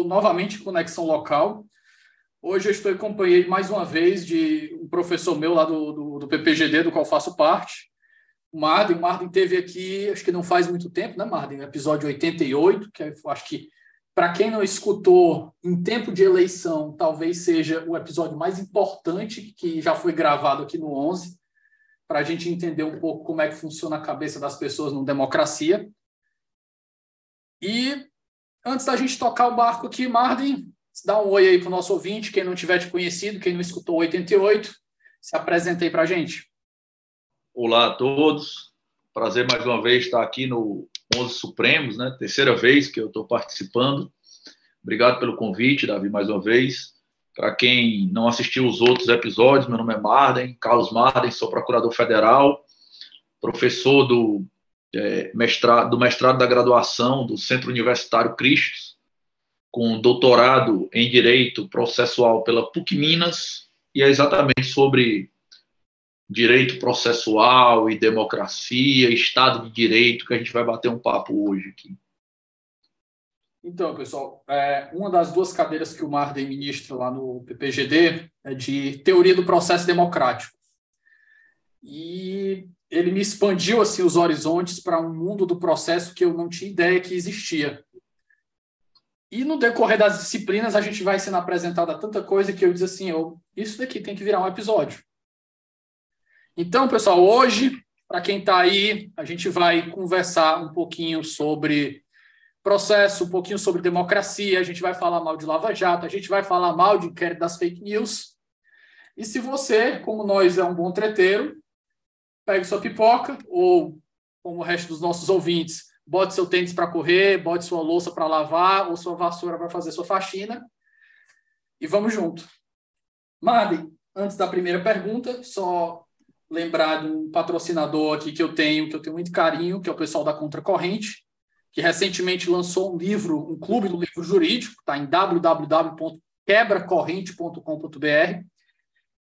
Estou novamente em conexão local. Hoje eu estou em companhia mais uma vez de um professor meu lá do, do, do PPGD, do qual faço parte, o Marden. O Marden teve aqui, acho que não faz muito tempo, né, Marden? Episódio 88, que acho que, para quem não escutou, em tempo de eleição, talvez seja o episódio mais importante que já foi gravado aqui no 11, para a gente entender um pouco como é que funciona a cabeça das pessoas numa democracia. E Antes da gente tocar o barco aqui, Marden, dá um oi aí para o nosso ouvinte, quem não tiver te conhecido, quem não escutou 88, se apresenta aí para a gente. Olá a todos, prazer mais uma vez estar aqui no 11 Supremos, né? terceira vez que eu estou participando. Obrigado pelo convite, Davi, mais uma vez. Para quem não assistiu os outros episódios, meu nome é Marden, Carlos Marden, sou procurador federal, professor do é, mestrado, do mestrado da graduação do Centro Universitário Cristos, com doutorado em Direito Processual pela PUC Minas, e é exatamente sobre direito processual e democracia, Estado de Direito, que a gente vai bater um papo hoje aqui. Então, pessoal, é, uma das duas cadeiras que o Marden ministra lá no PPGD é de Teoria do Processo Democrático. E ele me expandiu assim os horizontes para um mundo do processo que eu não tinha ideia que existia. E no decorrer das disciplinas a gente vai sendo apresentado a tanta coisa que eu disse assim, eu, isso daqui tem que virar um episódio. Então, pessoal, hoje, para quem está aí, a gente vai conversar um pouquinho sobre processo, um pouquinho sobre democracia, a gente vai falar mal de Lava Jato, a gente vai falar mal de inquérito das fake news. E se você, como nós, é um bom treteiro, pegue sua pipoca, ou, como o resto dos nossos ouvintes, bote seu tênis para correr, bote sua louça para lavar, ou sua vassoura para fazer sua faxina, e vamos junto. Madem, antes da primeira pergunta, só lembrar de um patrocinador aqui que eu tenho, que eu tenho muito carinho, que é o pessoal da Contracorrente, que recentemente lançou um livro, um clube do livro jurídico, está em www.quebracorrente.com.br.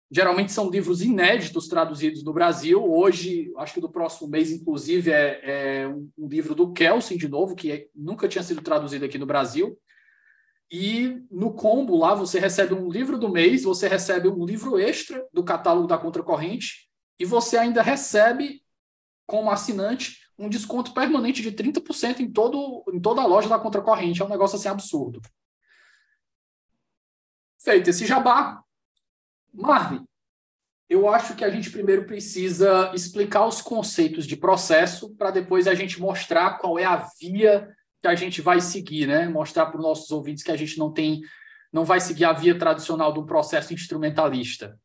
Geralmente são livros inéditos traduzidos no Brasil. Hoje, acho que do próximo mês, inclusive, é, é um, livro do Kelsen, de novo, que é, nunca tinha sido traduzido aqui no Brasil. E no combo lá você recebe um livro do mês, você recebe um livro extra do catálogo da Contracorrente e você ainda recebe, como assinante, um desconto permanente de 30% em, todo, em toda a loja da Contracorrente. É um negócio assim absurdo. Feito esse jabá, Marvin, eu acho que a gente primeiro precisa explicar os conceitos de processo para depois a gente mostrar qual é a via que a gente vai seguir, né? Mostrar para os nossos ouvintes que a gente não tem, não vai seguir a via tradicional do processo instrumentalista.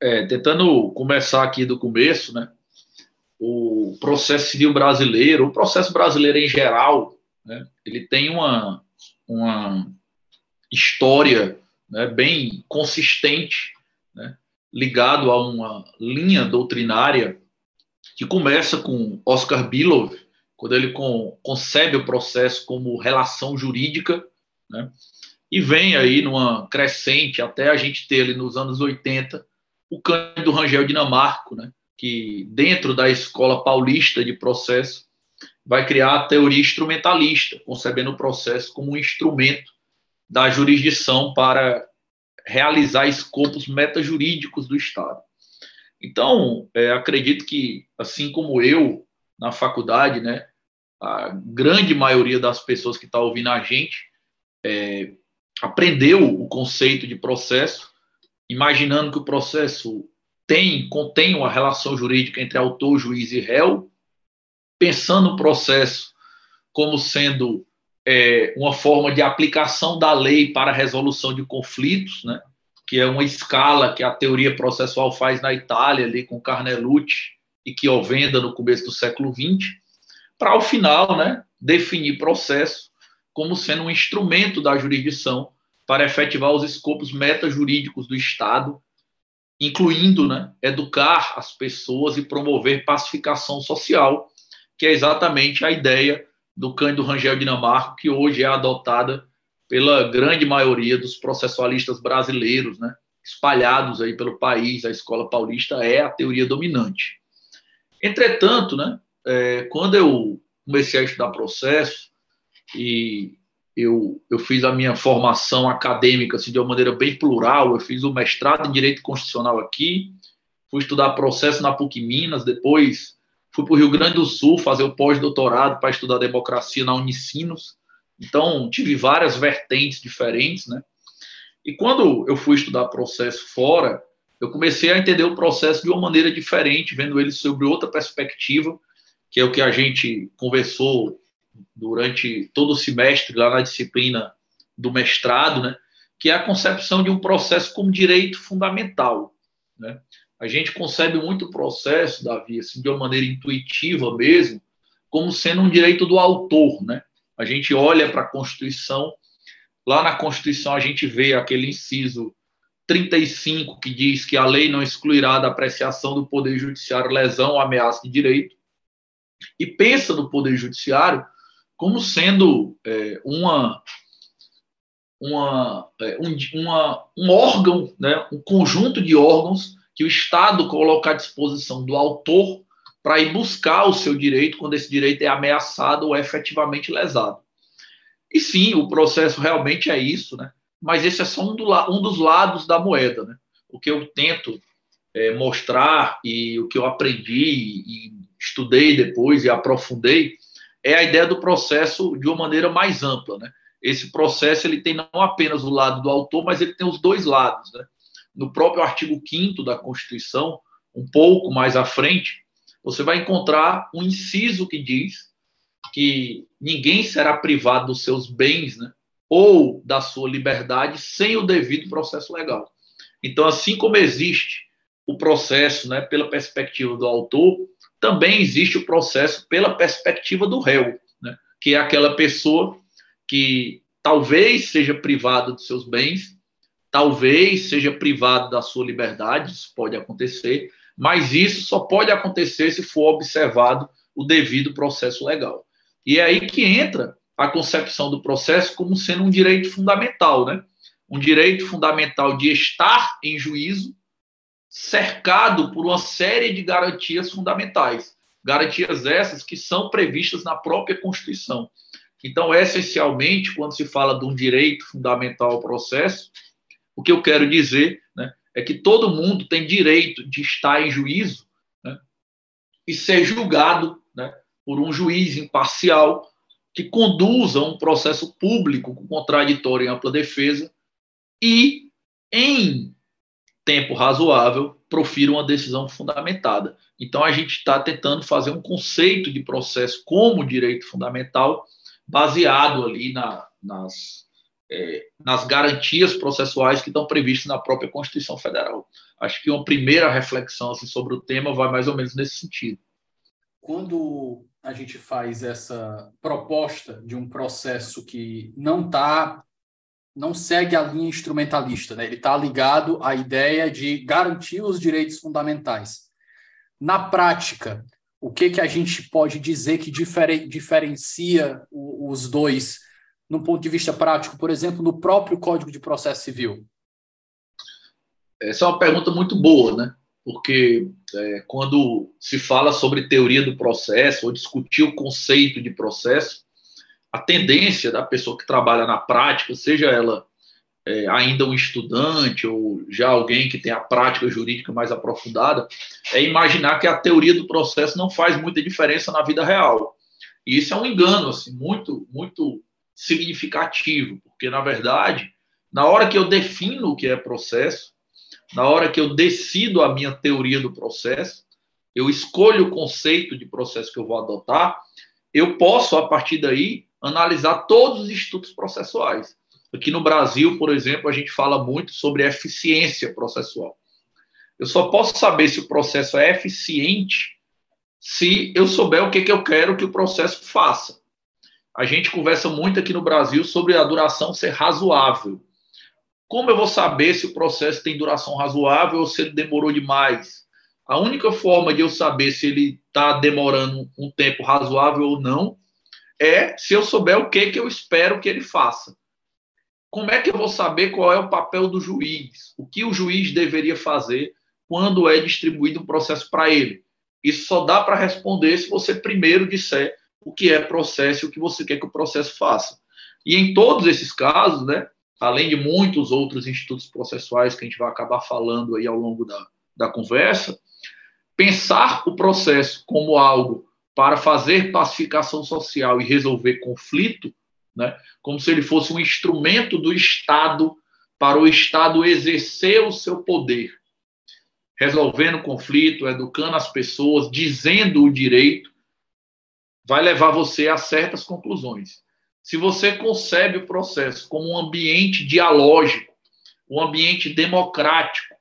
É, tentando começar aqui do começo, né? O processo civil brasileiro, o processo brasileiro em geral, né? Ele tem uma uma história né, bem consistente, né, ligado a uma linha doutrinária que começa com Oscar Billow, quando ele con concebe o processo como relação jurídica, né, e vem aí numa crescente até a gente ter ali nos anos 80 o Cândido Rangel Dinamarco, né, que dentro da escola paulista de processo vai criar a teoria instrumentalista, concebendo o processo como um instrumento da jurisdição para realizar escopos metajurídicos do Estado. Então, é, acredito que, assim como eu, na faculdade, né? A grande maioria das pessoas que está ouvindo a gente é, aprendeu o conceito de processo, imaginando que o processo tem, contém uma relação jurídica entre autor, juiz e réu, pensando o processo como sendo é, uma forma de aplicação da lei para resolução de conflitos, né? que é uma escala que a teoria processual faz na Itália, ali com Carnelucci e que Ovenda no começo do século XX, para ao final né, definir processo como sendo um instrumento da jurisdição para efetivar os escopos metajurídicos do Estado, incluindo né, educar as pessoas e promover pacificação social, que é exatamente a ideia do Cândido Rangel Dinamarco, que hoje é adotada pela grande maioria dos processualistas brasileiros, né, espalhados aí pelo país. A escola paulista é a teoria dominante. Entretanto, né, é, quando eu comecei a estudar processo e eu, eu fiz a minha formação acadêmica assim, de uma maneira bem plural, eu fiz o mestrado em Direito Constitucional aqui, fui estudar processo na PUC Minas, depois fui para o Rio Grande do Sul fazer o pós-doutorado para estudar democracia na Unicinos. Então, tive várias vertentes diferentes, né? E quando eu fui estudar processo fora, eu comecei a entender o processo de uma maneira diferente, vendo ele sobre outra perspectiva, que é o que a gente conversou durante todo o semestre lá na disciplina do mestrado, né? Que é a concepção de um processo como direito fundamental, né? A gente concebe muito o processo, Davi, assim, de uma maneira intuitiva mesmo, como sendo um direito do autor, né? A gente olha para a Constituição, lá na Constituição a gente vê aquele inciso 35 que diz que a lei não excluirá da apreciação do Poder Judiciário lesão ou ameaça de direito, e pensa no Poder Judiciário como sendo é, uma, uma, é, um, uma, um órgão, né, um conjunto de órgãos que o Estado coloca à disposição do autor para ir buscar o seu direito quando esse direito é ameaçado ou é efetivamente lesado. E sim, o processo realmente é isso, né? mas esse é só um, do, um dos lados da moeda. Né? O que eu tento é, mostrar e o que eu aprendi e estudei depois e aprofundei é a ideia do processo de uma maneira mais ampla. Né? Esse processo ele tem não apenas o lado do autor, mas ele tem os dois lados. Né? No próprio artigo 5 da Constituição, um pouco mais à frente, você vai encontrar um inciso que diz que ninguém será privado dos seus bens né, ou da sua liberdade sem o devido processo legal. Então, assim como existe o processo né, pela perspectiva do autor, também existe o processo pela perspectiva do réu, né, que é aquela pessoa que talvez seja privada dos seus bens, talvez seja privado da sua liberdade, isso pode acontecer, mas isso só pode acontecer se for observado o devido processo legal. E é aí que entra a concepção do processo como sendo um direito fundamental, né? Um direito fundamental de estar em juízo, cercado por uma série de garantias fundamentais. Garantias essas que são previstas na própria Constituição. Então, essencialmente, quando se fala de um direito fundamental ao processo, o que eu quero dizer né, é que todo mundo tem direito de estar em juízo né, e ser julgado né, por um juiz imparcial que conduza um processo público com contraditório e ampla defesa e, em tempo razoável, profira uma decisão fundamentada. Então, a gente está tentando fazer um conceito de processo como direito fundamental baseado ali na, nas é, nas garantias processuais que estão previstas na própria Constituição Federal. Acho que uma primeira reflexão assim, sobre o tema vai mais ou menos nesse sentido. Quando a gente faz essa proposta de um processo que não está não segue a linha instrumentalista, né? ele está ligado à ideia de garantir os direitos fundamentais. Na prática, o que, que a gente pode dizer que diferencia os dois no ponto de vista prático, por exemplo, no próprio Código de Processo Civil? Essa é uma pergunta muito boa, né? Porque é, quando se fala sobre teoria do processo ou discutir o conceito de processo, a tendência da pessoa que trabalha na prática, seja ela é, ainda um estudante ou já alguém que tem a prática jurídica mais aprofundada, é imaginar que a teoria do processo não faz muita diferença na vida real. E isso é um engano assim, muito, muito significativo, porque, na verdade, na hora que eu defino o que é processo, na hora que eu decido a minha teoria do processo, eu escolho o conceito de processo que eu vou adotar, eu posso, a partir daí, analisar todos os institutos processuais. Aqui no Brasil, por exemplo, a gente fala muito sobre eficiência processual. Eu só posso saber se o processo é eficiente se eu souber o que, que eu quero que o processo faça. A gente conversa muito aqui no Brasil sobre a duração ser razoável. Como eu vou saber se o processo tem duração razoável ou se ele demorou demais? A única forma de eu saber se ele está demorando um tempo razoável ou não é se eu souber o que, que eu espero que ele faça. Como é que eu vou saber qual é o papel do juiz? O que o juiz deveria fazer quando é distribuído um processo para ele? Isso só dá para responder se você primeiro disser o que é processo e o que você quer que o processo faça. E em todos esses casos, né, além de muitos outros institutos processuais que a gente vai acabar falando aí ao longo da, da conversa, pensar o processo como algo para fazer pacificação social e resolver conflito, né, como se ele fosse um instrumento do Estado para o Estado exercer o seu poder, resolvendo conflito, educando as pessoas, dizendo o direito, vai levar você a certas conclusões. Se você concebe o processo como um ambiente dialógico, um ambiente democrático,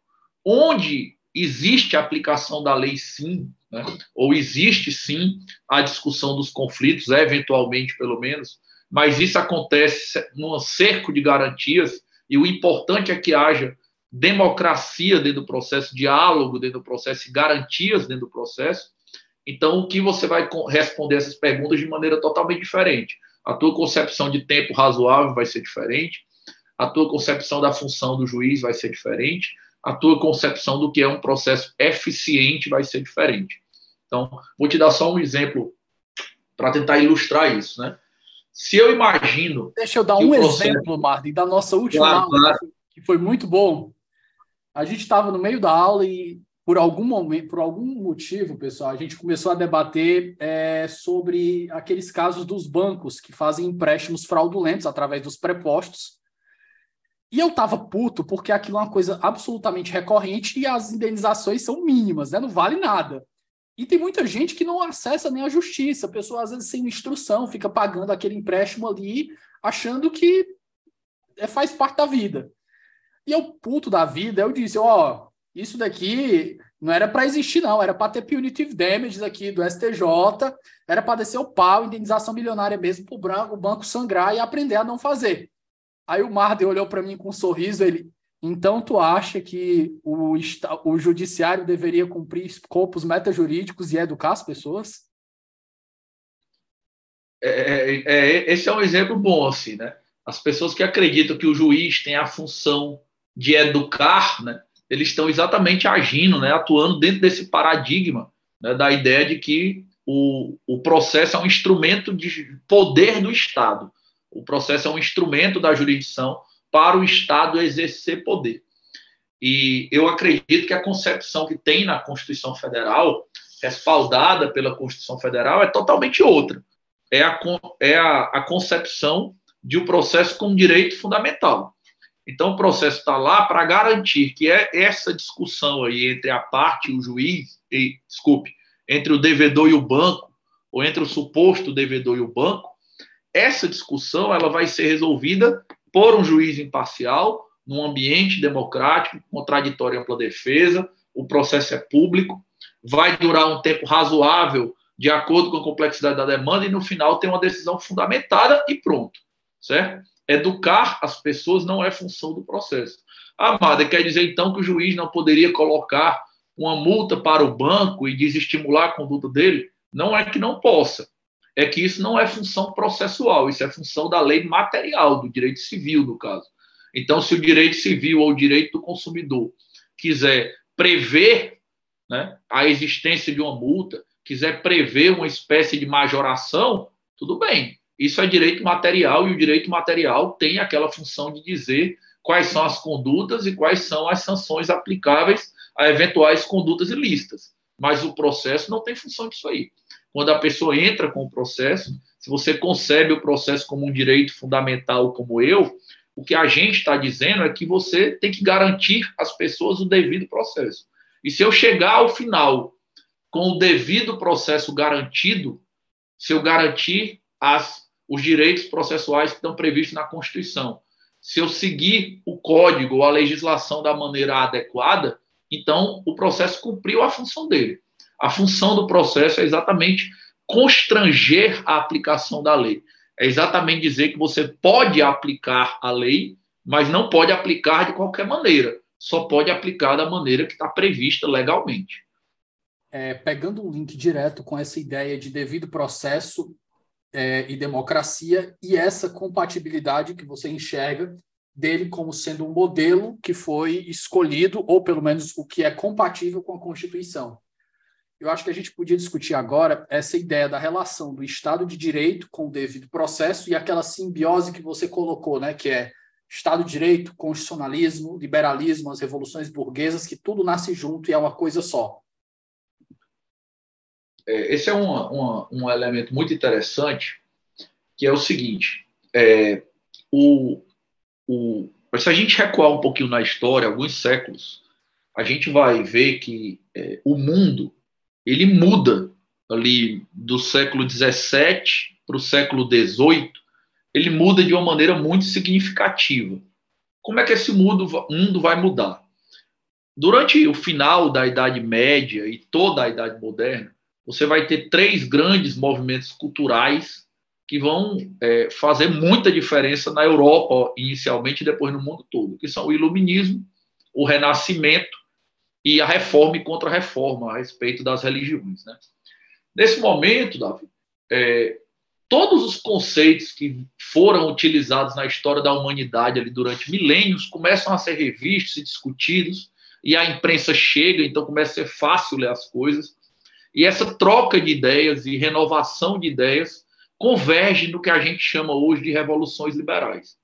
onde existe a aplicação da lei sim, né? ou existe sim a discussão dos conflitos, eventualmente pelo menos, mas isso acontece num cerco de garantias, e o importante é que haja democracia dentro do processo, diálogo dentro do processo garantias dentro do processo, então, o que você vai responder essas perguntas de maneira totalmente diferente. A tua concepção de tempo razoável vai ser diferente, a tua concepção da função do juiz vai ser diferente, a tua concepção do que é um processo eficiente vai ser diferente. Então, vou te dar só um exemplo para tentar ilustrar isso, né? Se eu imagino. Deixa eu dar um processo... exemplo, Martin, da nossa última claro, aula, claro. que foi muito bom. A gente estava no meio da aula e por algum momento, por algum motivo, pessoal, a gente começou a debater é, sobre aqueles casos dos bancos que fazem empréstimos fraudulentos através dos prepostos. E eu tava puto porque aquilo é uma coisa absolutamente recorrente e as indenizações são mínimas, né? Não vale nada. E tem muita gente que não acessa nem a justiça. A pessoa, às vezes, sem instrução, fica pagando aquele empréstimo ali, achando que é, faz parte da vida. E eu, puto da vida, eu disse, ó, isso daqui não era para existir, não. Era para ter punitive damages aqui do STJ, era para descer o pau, indenização milionária mesmo, para o banco sangrar e aprender a não fazer. Aí o Marden olhou para mim com um sorriso, ele, então tu acha que o, o judiciário deveria cumprir escopos metajurídicos e educar as pessoas? É, é, é, esse é um exemplo bom, assim, né? As pessoas que acreditam que o juiz tem a função de educar, né? Eles estão exatamente agindo, né, atuando dentro desse paradigma né, da ideia de que o, o processo é um instrumento de poder do Estado. O processo é um instrumento da jurisdição para o Estado exercer poder. E eu acredito que a concepção que tem na Constituição Federal, respaldada pela Constituição Federal, é totalmente outra. É a, é a, a concepção de um processo como direito fundamental. Então, o processo está lá para garantir que é essa discussão aí entre a parte e o juiz, e, desculpe, entre o devedor e o banco, ou entre o suposto devedor e o banco, essa discussão ela vai ser resolvida por um juiz imparcial, num ambiente democrático, contraditório e ampla defesa, o processo é público, vai durar um tempo razoável, de acordo com a complexidade da demanda, e no final tem uma decisão fundamentada e pronto, certo? Educar as pessoas não é função do processo. Amada, quer dizer então que o juiz não poderia colocar uma multa para o banco e desestimular a conduta dele? Não é que não possa. É que isso não é função processual, isso é função da lei material, do direito civil, no caso. Então, se o direito civil ou o direito do consumidor quiser prever né, a existência de uma multa, quiser prever uma espécie de majoração, tudo bem. Isso é direito material e o direito material tem aquela função de dizer quais são as condutas e quais são as sanções aplicáveis a eventuais condutas ilícitas. Mas o processo não tem função disso aí. Quando a pessoa entra com o processo, se você concebe o processo como um direito fundamental como eu, o que a gente está dizendo é que você tem que garantir às pessoas o devido processo. E se eu chegar ao final com o devido processo garantido, se eu garantir as, os direitos processuais que estão previstos na Constituição, se eu seguir o código ou a legislação da maneira adequada, então o processo cumpriu a função dele. A função do processo é exatamente constranger a aplicação da lei. É exatamente dizer que você pode aplicar a lei, mas não pode aplicar de qualquer maneira. Só pode aplicar da maneira que está prevista legalmente. É, pegando um link direto com essa ideia de devido processo é, e democracia e essa compatibilidade que você enxerga dele como sendo um modelo que foi escolhido, ou pelo menos o que é compatível com a Constituição. Eu acho que a gente podia discutir agora essa ideia da relação do Estado de Direito com o devido processo e aquela simbiose que você colocou, né, que é Estado de Direito, constitucionalismo, liberalismo, as revoluções burguesas, que tudo nasce junto e é uma coisa só. É, esse é um, um, um elemento muito interessante, que é o seguinte: é, o, o, se a gente recuar um pouquinho na história, alguns séculos, a gente vai ver que é, o mundo ele muda ali do século 17 para o século 18, ele muda de uma maneira muito significativa. Como é que esse mundo, mundo vai mudar? Durante o final da Idade Média e toda a Idade Moderna, você vai ter três grandes movimentos culturais que vão é, fazer muita diferença na Europa, inicialmente, e depois no mundo todo, que são o Iluminismo, o Renascimento e a Reforma e Contra-Reforma a respeito das religiões. Né? Nesse momento, Davi, é, todos os conceitos que foram utilizados na história da humanidade ali durante milênios começam a ser revistos e discutidos, e a imprensa chega, então começa a ser fácil ler as coisas, e essa troca de ideias e renovação de ideias converge no que a gente chama hoje de revoluções liberais.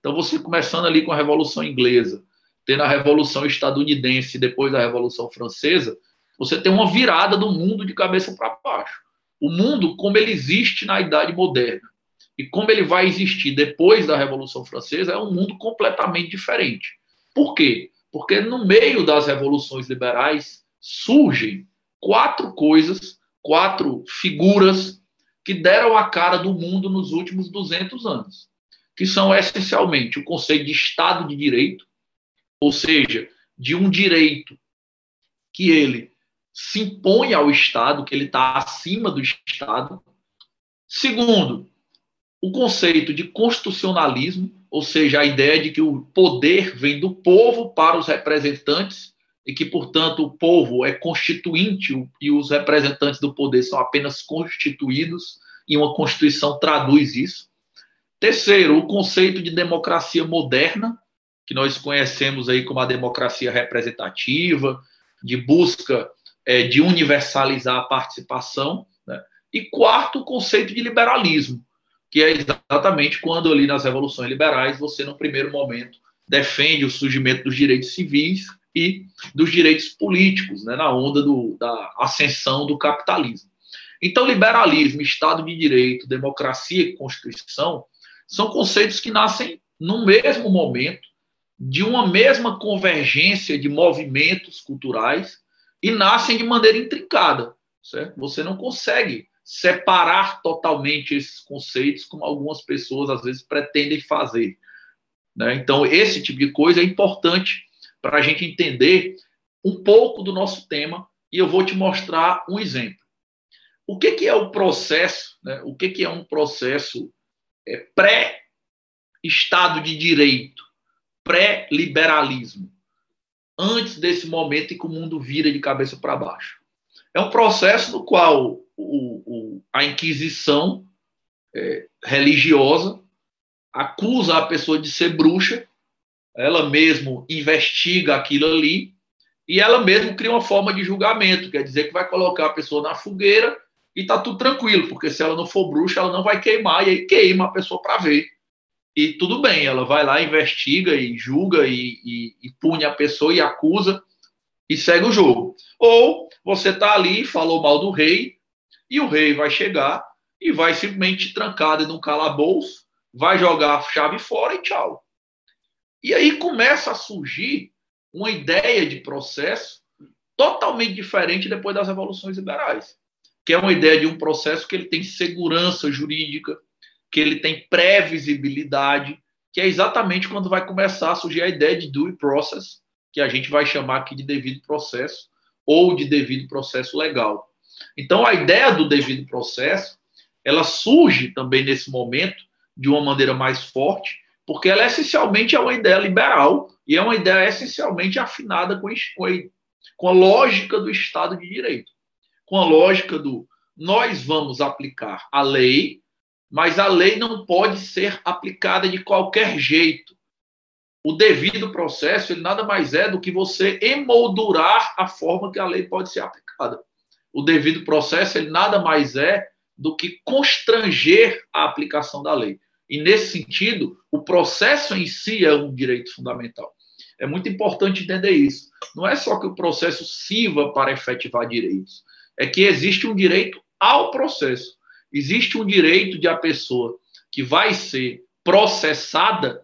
Então, você começando ali com a Revolução Inglesa, tendo a Revolução Estadunidense, depois da Revolução Francesa, você tem uma virada do mundo de cabeça para baixo. O mundo, como ele existe na Idade Moderna e como ele vai existir depois da Revolução Francesa, é um mundo completamente diferente. Por quê? Porque no meio das revoluções liberais surgem quatro coisas, quatro figuras que deram a cara do mundo nos últimos 200 anos, que são essencialmente o conceito de Estado de Direito, ou seja, de um direito que ele se impõe ao Estado, que ele está acima do Estado. Segundo, o conceito de constitucionalismo, ou seja, a ideia de que o poder vem do povo para os representantes e que, portanto, o povo é constituinte e os representantes do poder são apenas constituídos, e uma Constituição traduz isso. Terceiro, o conceito de democracia moderna, que nós conhecemos aí como a democracia representativa, de busca é, de universalizar a participação. Né? E quarto, o conceito de liberalismo, que é exatamente quando ali nas revoluções liberais você, no primeiro momento, defende o surgimento dos direitos civis e dos direitos políticos, né, na onda do, da ascensão do capitalismo. Então, liberalismo, Estado de Direito, democracia e Constituição são conceitos que nascem no mesmo momento, de uma mesma convergência de movimentos culturais e nascem de maneira intrincada. Certo? Você não consegue separar totalmente esses conceitos, como algumas pessoas às vezes pretendem fazer. Né? Então, esse tipo de coisa é importante para a gente entender um pouco do nosso tema e eu vou te mostrar um exemplo. O que, que é o processo? Né? O que, que é um processo é, pré-estado de direito, pré-liberalismo, antes desse momento em que o mundo vira de cabeça para baixo? É um processo no qual o, o, a Inquisição é, religiosa acusa a pessoa de ser bruxa ela mesmo investiga aquilo ali e ela mesmo cria uma forma de julgamento, quer dizer que vai colocar a pessoa na fogueira e tá tudo tranquilo, porque se ela não for bruxa, ela não vai queimar e aí queima a pessoa para ver. e tudo bem, ela vai lá, investiga e julga e, e, e pune a pessoa e acusa e segue o jogo. Ou você está ali, falou mal do rei, e o rei vai chegar e vai simplesmente trancar dentro de um calabouço, vai jogar a chave fora e tchau. E aí começa a surgir uma ideia de processo totalmente diferente depois das revoluções liberais, que é uma ideia de um processo que ele tem segurança jurídica, que ele tem previsibilidade, que é exatamente quando vai começar a surgir a ideia de due process, que a gente vai chamar aqui de devido processo ou de devido processo legal. Então, a ideia do devido processo, ela surge também nesse momento de uma maneira mais forte, porque ela essencialmente é uma ideia liberal e é uma ideia essencialmente afinada com, com a lógica do Estado de Direito, com a lógica do nós vamos aplicar a lei mas a lei não pode ser aplicada de qualquer jeito. O devido processo, ele nada mais é do que você emoldurar a forma que a lei pode ser aplicada. O devido processo, ele nada mais é do que constranger a aplicação da lei. E nesse sentido, o processo em si é um direito fundamental. É muito importante entender isso. Não é só que o processo sirva para efetivar direitos, é que existe um direito ao processo existe um direito de a pessoa que vai ser processada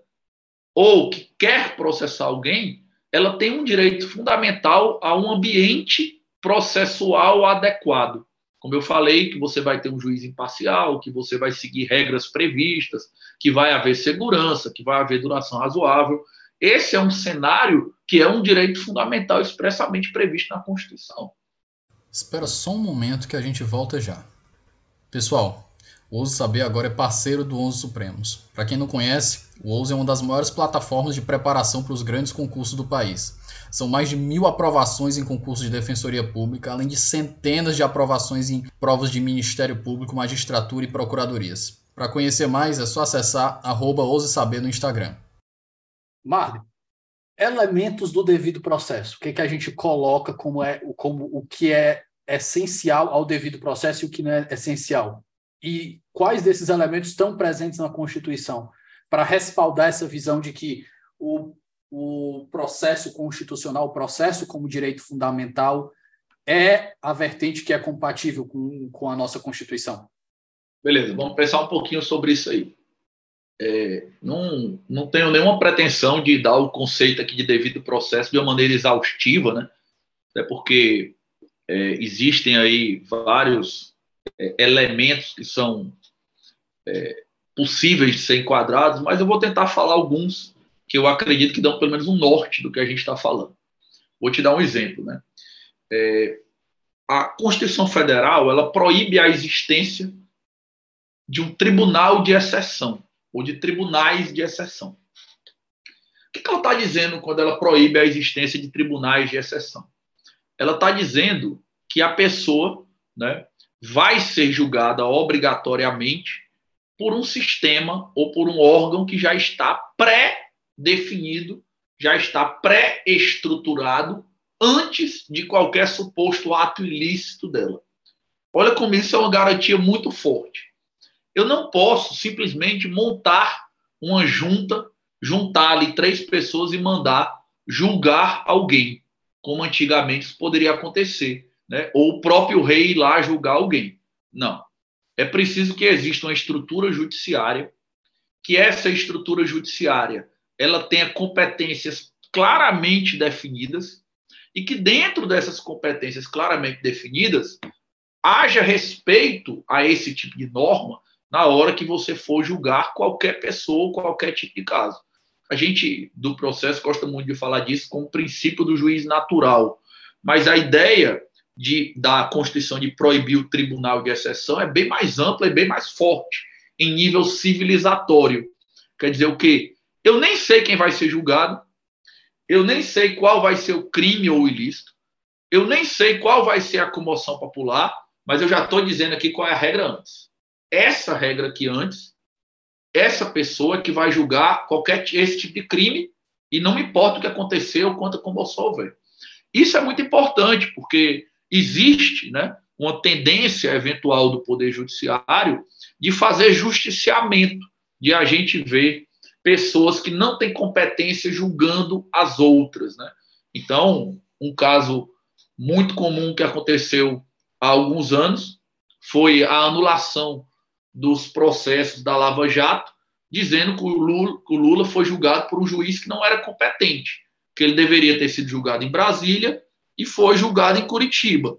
ou que quer processar alguém, ela tem um direito fundamental a um ambiente processual adequado. Como eu falei, que você vai ter um juiz imparcial, que você vai seguir regras previstas, que vai haver segurança, que vai haver duração razoável. Esse é um cenário que é um direito fundamental expressamente previsto na Constituição. Espera só um momento que a gente volta já. Pessoal, o Ouse Saber agora é parceiro do Onze Supremos. Para quem não conhece, o Ouse é uma das maiores plataformas de preparação para os grandes concursos do país. São mais de mil aprovações em concursos de defensoria pública, além de centenas de aprovações em provas de Ministério Público, magistratura e procuradorias. Para conhecer mais, é só acessar arroba no Instagram. Mário, elementos do devido processo. O que, é que a gente coloca como, é, como o que é essencial ao devido processo e o que não é essencial. E quais desses elementos estão presentes na Constituição para respaldar essa visão de que o, o processo constitucional, o processo como direito fundamental, é a vertente que é compatível com, com a nossa Constituição? Beleza, vamos pensar um pouquinho sobre isso aí. É, não, não tenho nenhuma pretensão de dar o conceito aqui de devido processo de uma maneira exaustiva, né? Até porque é, existem aí vários é, elementos que são é, possíveis de ser enquadrados, mas eu vou tentar falar alguns que eu acredito que dão pelo menos um norte do que a gente está falando. Vou te dar um exemplo, né? É, a Constituição Federal ela proíbe a existência de um tribunal de exceção ou de tribunais de exceção. O que ela está dizendo quando ela proíbe a existência de tribunais de exceção? ela está dizendo que a pessoa né, vai ser julgada obrigatoriamente por um sistema ou por um órgão que já está pré-definido, já está pré-estruturado antes de qualquer suposto ato ilícito dela. Olha como isso é uma garantia muito forte. Eu não posso simplesmente montar uma junta, juntar ali três pessoas e mandar julgar alguém como antigamente isso poderia acontecer, né? ou o próprio rei ir lá julgar alguém. Não. É preciso que exista uma estrutura judiciária, que essa estrutura judiciária ela tenha competências claramente definidas e que dentro dessas competências claramente definidas haja respeito a esse tipo de norma na hora que você for julgar qualquer pessoa, qualquer tipo de caso a gente do processo gosta muito de falar disso como princípio do juiz natural, mas a ideia de, da Constituição de proibir o tribunal de exceção é bem mais ampla e bem mais forte em nível civilizatório. Quer dizer o quê? Eu nem sei quem vai ser julgado, eu nem sei qual vai ser o crime ou o ilícito, eu nem sei qual vai ser a comoção popular, mas eu já estou dizendo aqui qual é a regra antes. Essa regra aqui antes essa pessoa que vai julgar qualquer esse tipo de crime e não me importa o que aconteceu, quanto como houver. Isso é muito importante, porque existe né, uma tendência eventual do Poder Judiciário de fazer justiciamento, de a gente ver pessoas que não têm competência julgando as outras. Né? Então, um caso muito comum que aconteceu há alguns anos foi a anulação dos processos da Lava Jato, dizendo que o Lula, que o Lula foi julgado por um juiz que não era competente, que ele deveria ter sido julgado em Brasília e foi julgado em Curitiba.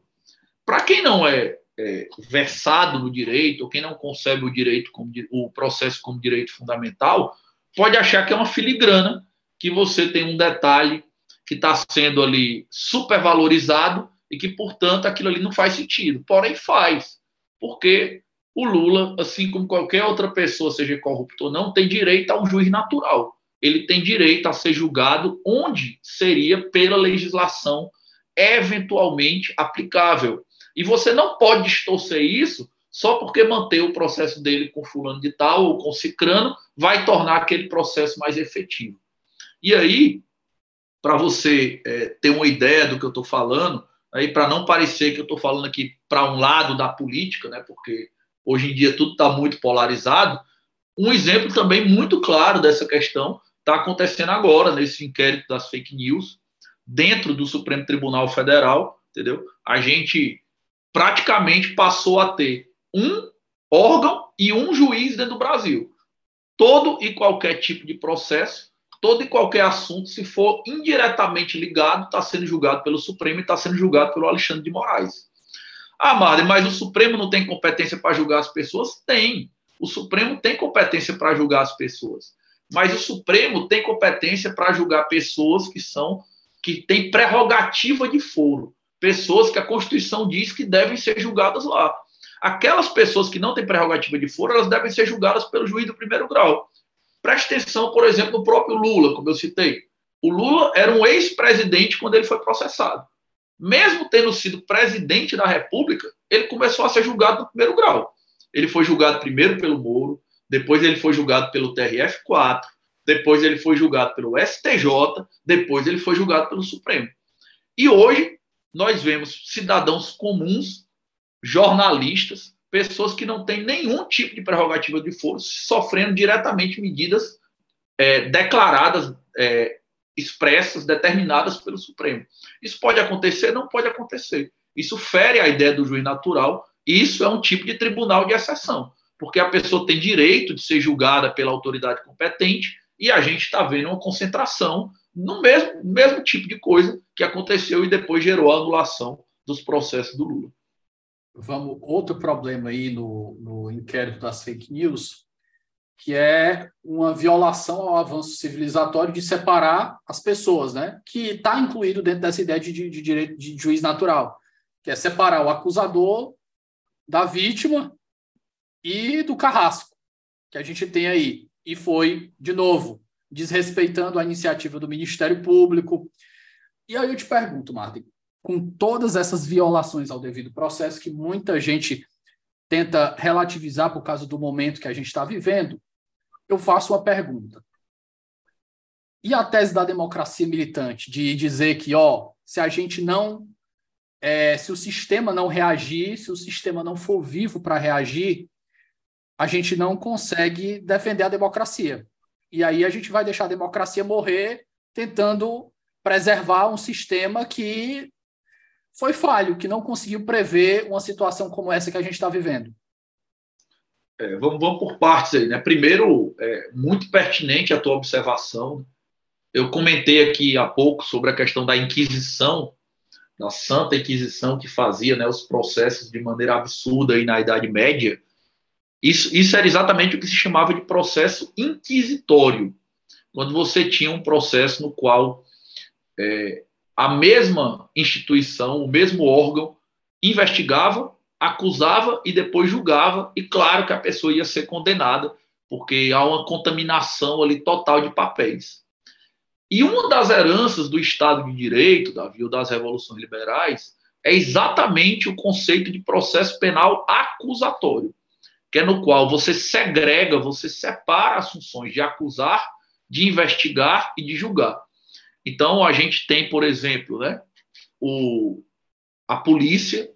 Para quem não é, é, versado no direito, ou quem não concebe o direito como o processo como direito fundamental, pode achar que é uma filigrana, que você tem um detalhe que está sendo ali supervalorizado e que, portanto, aquilo ali não faz sentido. Porém, faz, porque o Lula, assim como qualquer outra pessoa, seja corrupto ou não, tem direito a um juiz natural. Ele tem direito a ser julgado onde seria pela legislação eventualmente aplicável. E você não pode distorcer isso só porque manter o processo dele com fulano de tal ou com cicrano vai tornar aquele processo mais efetivo. E aí, para você é, ter uma ideia do que eu estou falando, aí para não parecer que eu estou falando aqui para um lado da política, né, porque hoje em dia tudo está muito polarizado, um exemplo também muito claro dessa questão está acontecendo agora nesse inquérito das fake news dentro do Supremo Tribunal Federal, entendeu? A gente praticamente passou a ter um órgão e um juiz dentro do Brasil. Todo e qualquer tipo de processo, todo e qualquer assunto, se for indiretamente ligado, está sendo julgado pelo Supremo e está sendo julgado pelo Alexandre de Moraes. Ah, Marden, mas o Supremo não tem competência para julgar as pessoas? Tem. O Supremo tem competência para julgar as pessoas. Mas o Supremo tem competência para julgar pessoas que são que têm prerrogativa de foro pessoas que a Constituição diz que devem ser julgadas lá. Aquelas pessoas que não têm prerrogativa de foro, elas devem ser julgadas pelo juiz do primeiro grau. Preste atenção, por exemplo, no próprio Lula, como eu citei. O Lula era um ex-presidente quando ele foi processado. Mesmo tendo sido presidente da República, ele começou a ser julgado no primeiro grau. Ele foi julgado primeiro pelo Moro, depois ele foi julgado pelo TRF4, depois ele foi julgado pelo STJ, depois ele foi julgado pelo Supremo. E hoje nós vemos cidadãos comuns, jornalistas, pessoas que não têm nenhum tipo de prerrogativa de foro, sofrendo diretamente medidas é, declaradas, é, expressas, determinadas pelo Supremo. Isso pode acontecer? Não pode acontecer. Isso fere a ideia do juiz natural, e isso é um tipo de tribunal de exceção, porque a pessoa tem direito de ser julgada pela autoridade competente, e a gente está vendo uma concentração no mesmo, mesmo tipo de coisa que aconteceu e depois gerou a anulação dos processos do Lula. Vamos, outro problema aí no, no inquérito das fake news, que é uma violação ao avanço civilizatório de separar as pessoas, né? Que está incluído dentro dessa ideia de, de, de direito de juiz natural, que é separar o acusador da vítima e do carrasco que a gente tem aí. E foi, de novo, desrespeitando a iniciativa do Ministério Público. E aí eu te pergunto, Martin, com todas essas violações ao devido processo que muita gente tenta relativizar por causa do momento que a gente está vivendo, eu faço uma pergunta. E a tese da democracia militante de dizer que, ó, se a gente não, é, se o sistema não reagir, se o sistema não for vivo para reagir, a gente não consegue defender a democracia. E aí a gente vai deixar a democracia morrer tentando preservar um sistema que foi falho, que não conseguiu prever uma situação como essa que a gente está vivendo. É, vamos, vamos por partes aí, né? Primeiro, é muito pertinente a tua observação. Eu comentei aqui há pouco sobre a questão da Inquisição, da Santa Inquisição que fazia né, os processos de maneira absurda aí na Idade Média. Isso, isso era exatamente o que se chamava de processo inquisitório, quando você tinha um processo no qual é, a mesma instituição, o mesmo órgão, investigava, acusava e depois julgava, e claro que a pessoa ia ser condenada, porque há uma contaminação ali total de papéis. E uma das heranças do Estado de Direito, Davi, ou das revoluções liberais, é exatamente o conceito de processo penal acusatório que é no qual você segrega, você separa as funções de acusar, de investigar e de julgar. Então, a gente tem, por exemplo, né, o, a polícia,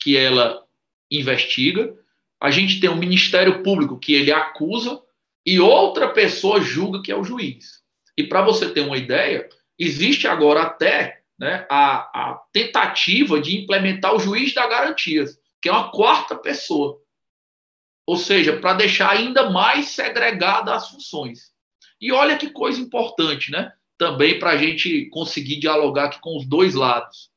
que ela investiga, a gente tem o Ministério Público, que ele acusa, e outra pessoa julga que é o juiz. E para você ter uma ideia, existe agora até né, a, a tentativa de implementar o juiz da garantias, que é uma quarta pessoa. Ou seja, para deixar ainda mais segregada as funções. E olha que coisa importante, né? Também para a gente conseguir dialogar aqui com os dois lados.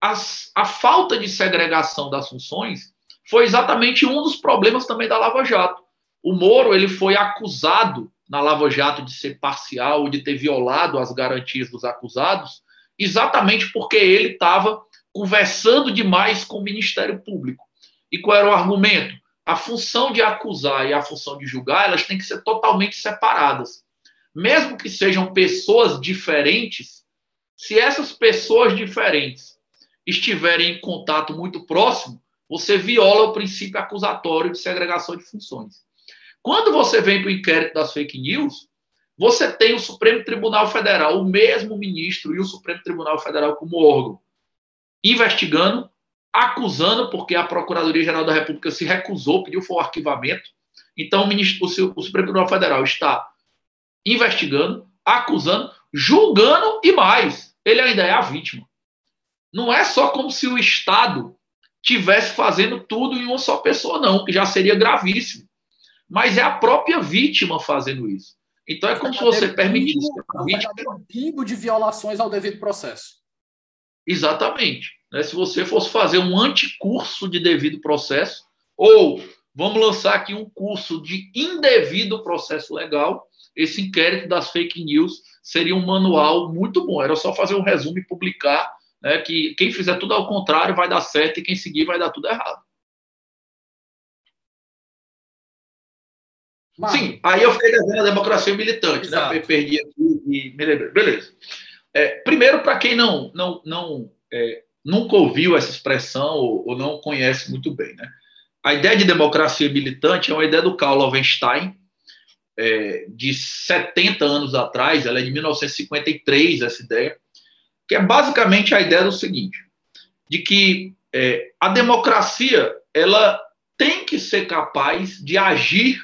As, a falta de segregação das funções foi exatamente um dos problemas também da Lava Jato. O Moro ele foi acusado na Lava Jato de ser parcial, de ter violado as garantias dos acusados, exatamente porque ele estava conversando demais com o Ministério Público. E qual era o argumento? A função de acusar e a função de julgar, elas têm que ser totalmente separadas. Mesmo que sejam pessoas diferentes, se essas pessoas diferentes estiverem em contato muito próximo, você viola o princípio acusatório de segregação de funções. Quando você vem para o inquérito das fake news, você tem o Supremo Tribunal Federal, o mesmo ministro e o Supremo Tribunal Federal como órgão, investigando, acusando, porque a Procuradoria-Geral da República se recusou, pediu foi o arquivamento. Então, o, ministro, o Supremo Tribunal Federal está investigando, acusando, julgando e mais. Ele ainda é a vítima. Não é só como se o Estado tivesse fazendo tudo em uma só pessoa, não, que já seria gravíssimo mas é a própria vítima fazendo isso. Então é como se você permitisse. Um vítima... pingo de violações ao devido processo. Exatamente. Né? Se você fosse fazer um anticurso de devido processo, ou vamos lançar aqui um curso de indevido processo legal, esse inquérito das fake news seria um manual muito bom. Era só fazer um resumo e publicar, né, que quem fizer tudo ao contrário vai dar certo e quem seguir vai dar tudo errado. Sim, aí eu fiquei devendo a democracia militante, né? Exato. né? Perdi aqui e me lembrei. Beleza. É, primeiro, para quem não, não, não é, nunca ouviu essa expressão ou, ou, não conhece muito bem, né? A ideia de democracia militante é uma ideia do Karl Lovenstein, é, de 70 anos atrás, ela é de 1953, essa ideia, que é basicamente a ideia do seguinte, de que é, a democracia, ela tem que ser capaz de agir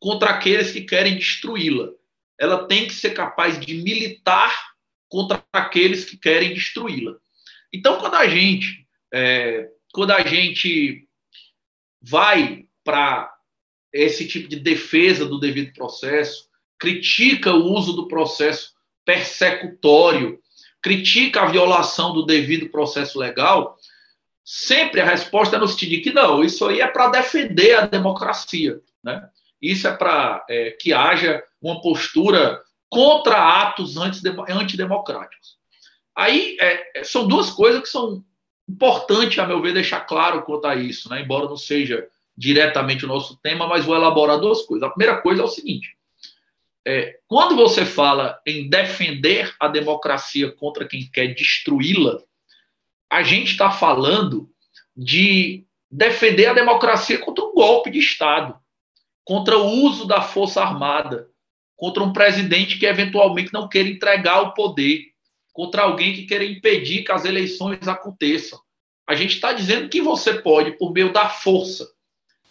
contra aqueles que querem destruí-la. Ela tem que ser capaz de militar contra aqueles que querem destruí-la. Então, quando a gente, é, quando a gente vai para esse tipo de defesa do devido processo, critica o uso do processo persecutório, critica a violação do devido processo legal, sempre a resposta é no sentido de que não, isso aí é para defender a democracia. Né? Isso é para é, que haja uma postura contra atos antidemocráticos. Aí é, é, são duas coisas que são importantes, a meu ver, deixar claro quanto a isso, né? embora não seja diretamente o nosso tema, mas vou elaborar duas coisas. A primeira coisa é o seguinte: é, quando você fala em defender a democracia contra quem quer destruí-la, a gente está falando de defender a democracia contra um golpe de Estado contra o uso da força armada, contra um presidente que eventualmente não queira entregar o poder, contra alguém que queira impedir que as eleições aconteçam. A gente está dizendo que você pode, por meio da força,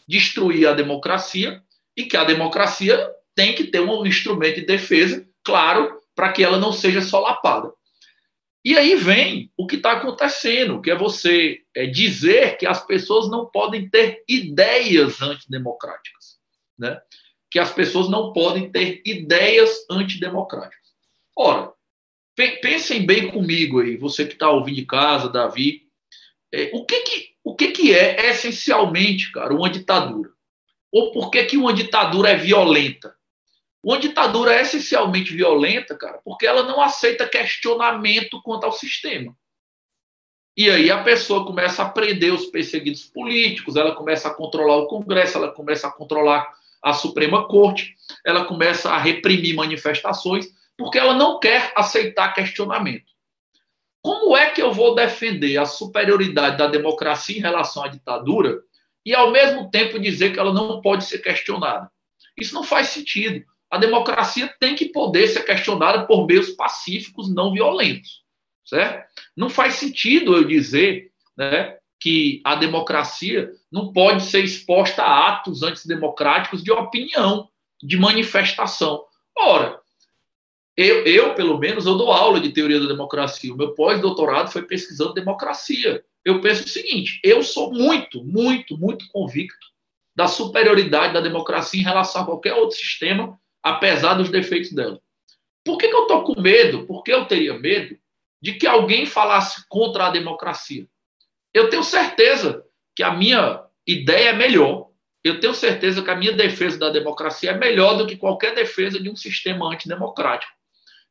destruir a democracia e que a democracia tem que ter um instrumento de defesa, claro, para que ela não seja solapada. E aí vem o que está acontecendo, que é você é, dizer que as pessoas não podem ter ideias antidemocráticas né? que as pessoas não podem ter ideias antidemocráticas. Ora, pensem bem comigo aí, você que está ouvindo de casa, Davi, é, o, que, que, o que, que é essencialmente, cara, uma ditadura? Ou por que, que uma ditadura é violenta? Uma ditadura é essencialmente violenta, cara, porque ela não aceita questionamento quanto ao sistema. E aí a pessoa começa a prender os perseguidos políticos, ela começa a controlar o Congresso, ela começa a controlar a Suprema Corte, ela começa a reprimir manifestações, porque ela não quer aceitar questionamento. Como é que eu vou defender a superioridade da democracia em relação à ditadura e, ao mesmo tempo, dizer que ela não pode ser questionada? Isso não faz sentido. A democracia tem que poder ser questionada por meios pacíficos, não violentos. Certo? Não faz sentido eu dizer né, que a democracia não pode ser exposta a atos antidemocráticos de opinião. de manifestação. Ora, eu, eu, pelo menos, eu dou aula de teoria da democracia. O meu pós-doutorado foi pesquisando democracia. Eu penso o seguinte: eu sou muito, muito, muito convicto da superioridade da democracia em relação a qualquer outro sistema, apesar dos defeitos dela. Por que, que eu estou com medo? Porque eu teria medo de que alguém falasse contra a democracia. Eu tenho certeza que a minha ideia é melhor. Eu tenho certeza que a minha defesa da democracia é melhor do que qualquer defesa de um sistema antidemocrático.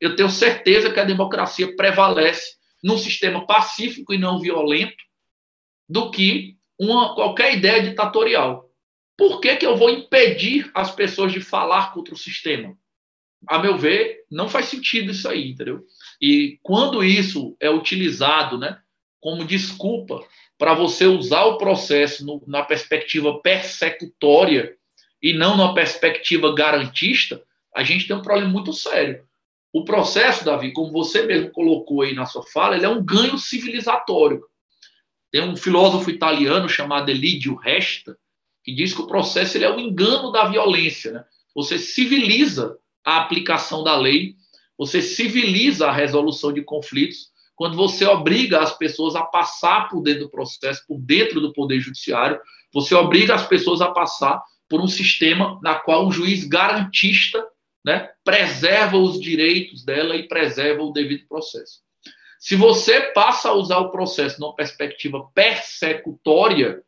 Eu tenho certeza que a democracia prevalece num sistema pacífico e não violento do que uma, qualquer ideia ditatorial. Por que, que eu vou impedir as pessoas de falar contra o sistema? a meu ver, não faz sentido isso aí, entendeu? E quando isso é utilizado, né, como desculpa para você usar o processo no, na perspectiva persecutória e não na perspectiva garantista, a gente tem um problema muito sério. O processo, Davi, como você mesmo colocou aí na sua fala, ele é um ganho civilizatório. Tem um filósofo italiano chamado Elidio Resta, que diz que o processo ele é o engano da violência. Né? Você civiliza a aplicação da lei, você civiliza a resolução de conflitos quando você obriga as pessoas a passar por dentro do processo, por dentro do poder judiciário, você obriga as pessoas a passar por um sistema na qual um juiz garantista né, preserva os direitos dela e preserva o devido processo. Se você passa a usar o processo numa perspectiva persecutória,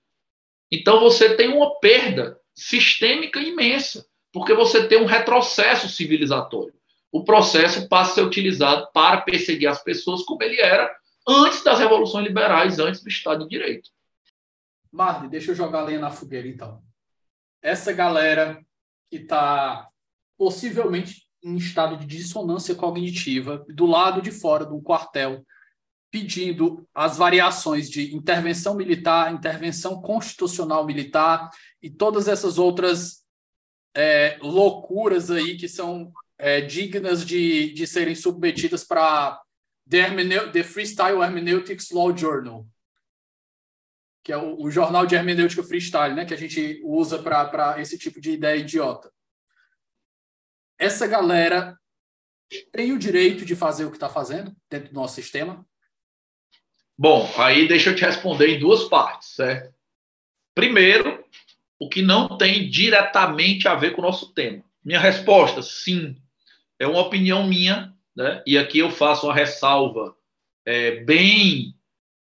então você tem uma perda sistêmica imensa porque você tem um retrocesso civilizatório. O processo passa a ser utilizado para perseguir as pessoas como ele era antes das revoluções liberais, antes do Estado de Direito. Marli, deixa eu jogar lenha na fogueira, então. Essa galera que está possivelmente em estado de dissonância cognitiva, do lado de fora do quartel, pedindo as variações de intervenção militar, intervenção constitucional militar e todas essas outras é, loucuras aí que são é, dignas de, de serem submetidas para The, The, Freestyle Hermeneutics Law Journal, que é o, o, jornal de hermenêutica freestyle, né, que a gente usa para esse tipo de ideia idiota. Essa galera tem o direito de fazer o que está fazendo dentro do nosso sistema? Bom, aí deixa eu te responder em duas partes, certo? Primeiro, o que não tem diretamente a ver com o nosso tema? Minha resposta, sim. É uma opinião minha, né? e aqui eu faço uma ressalva é, bem,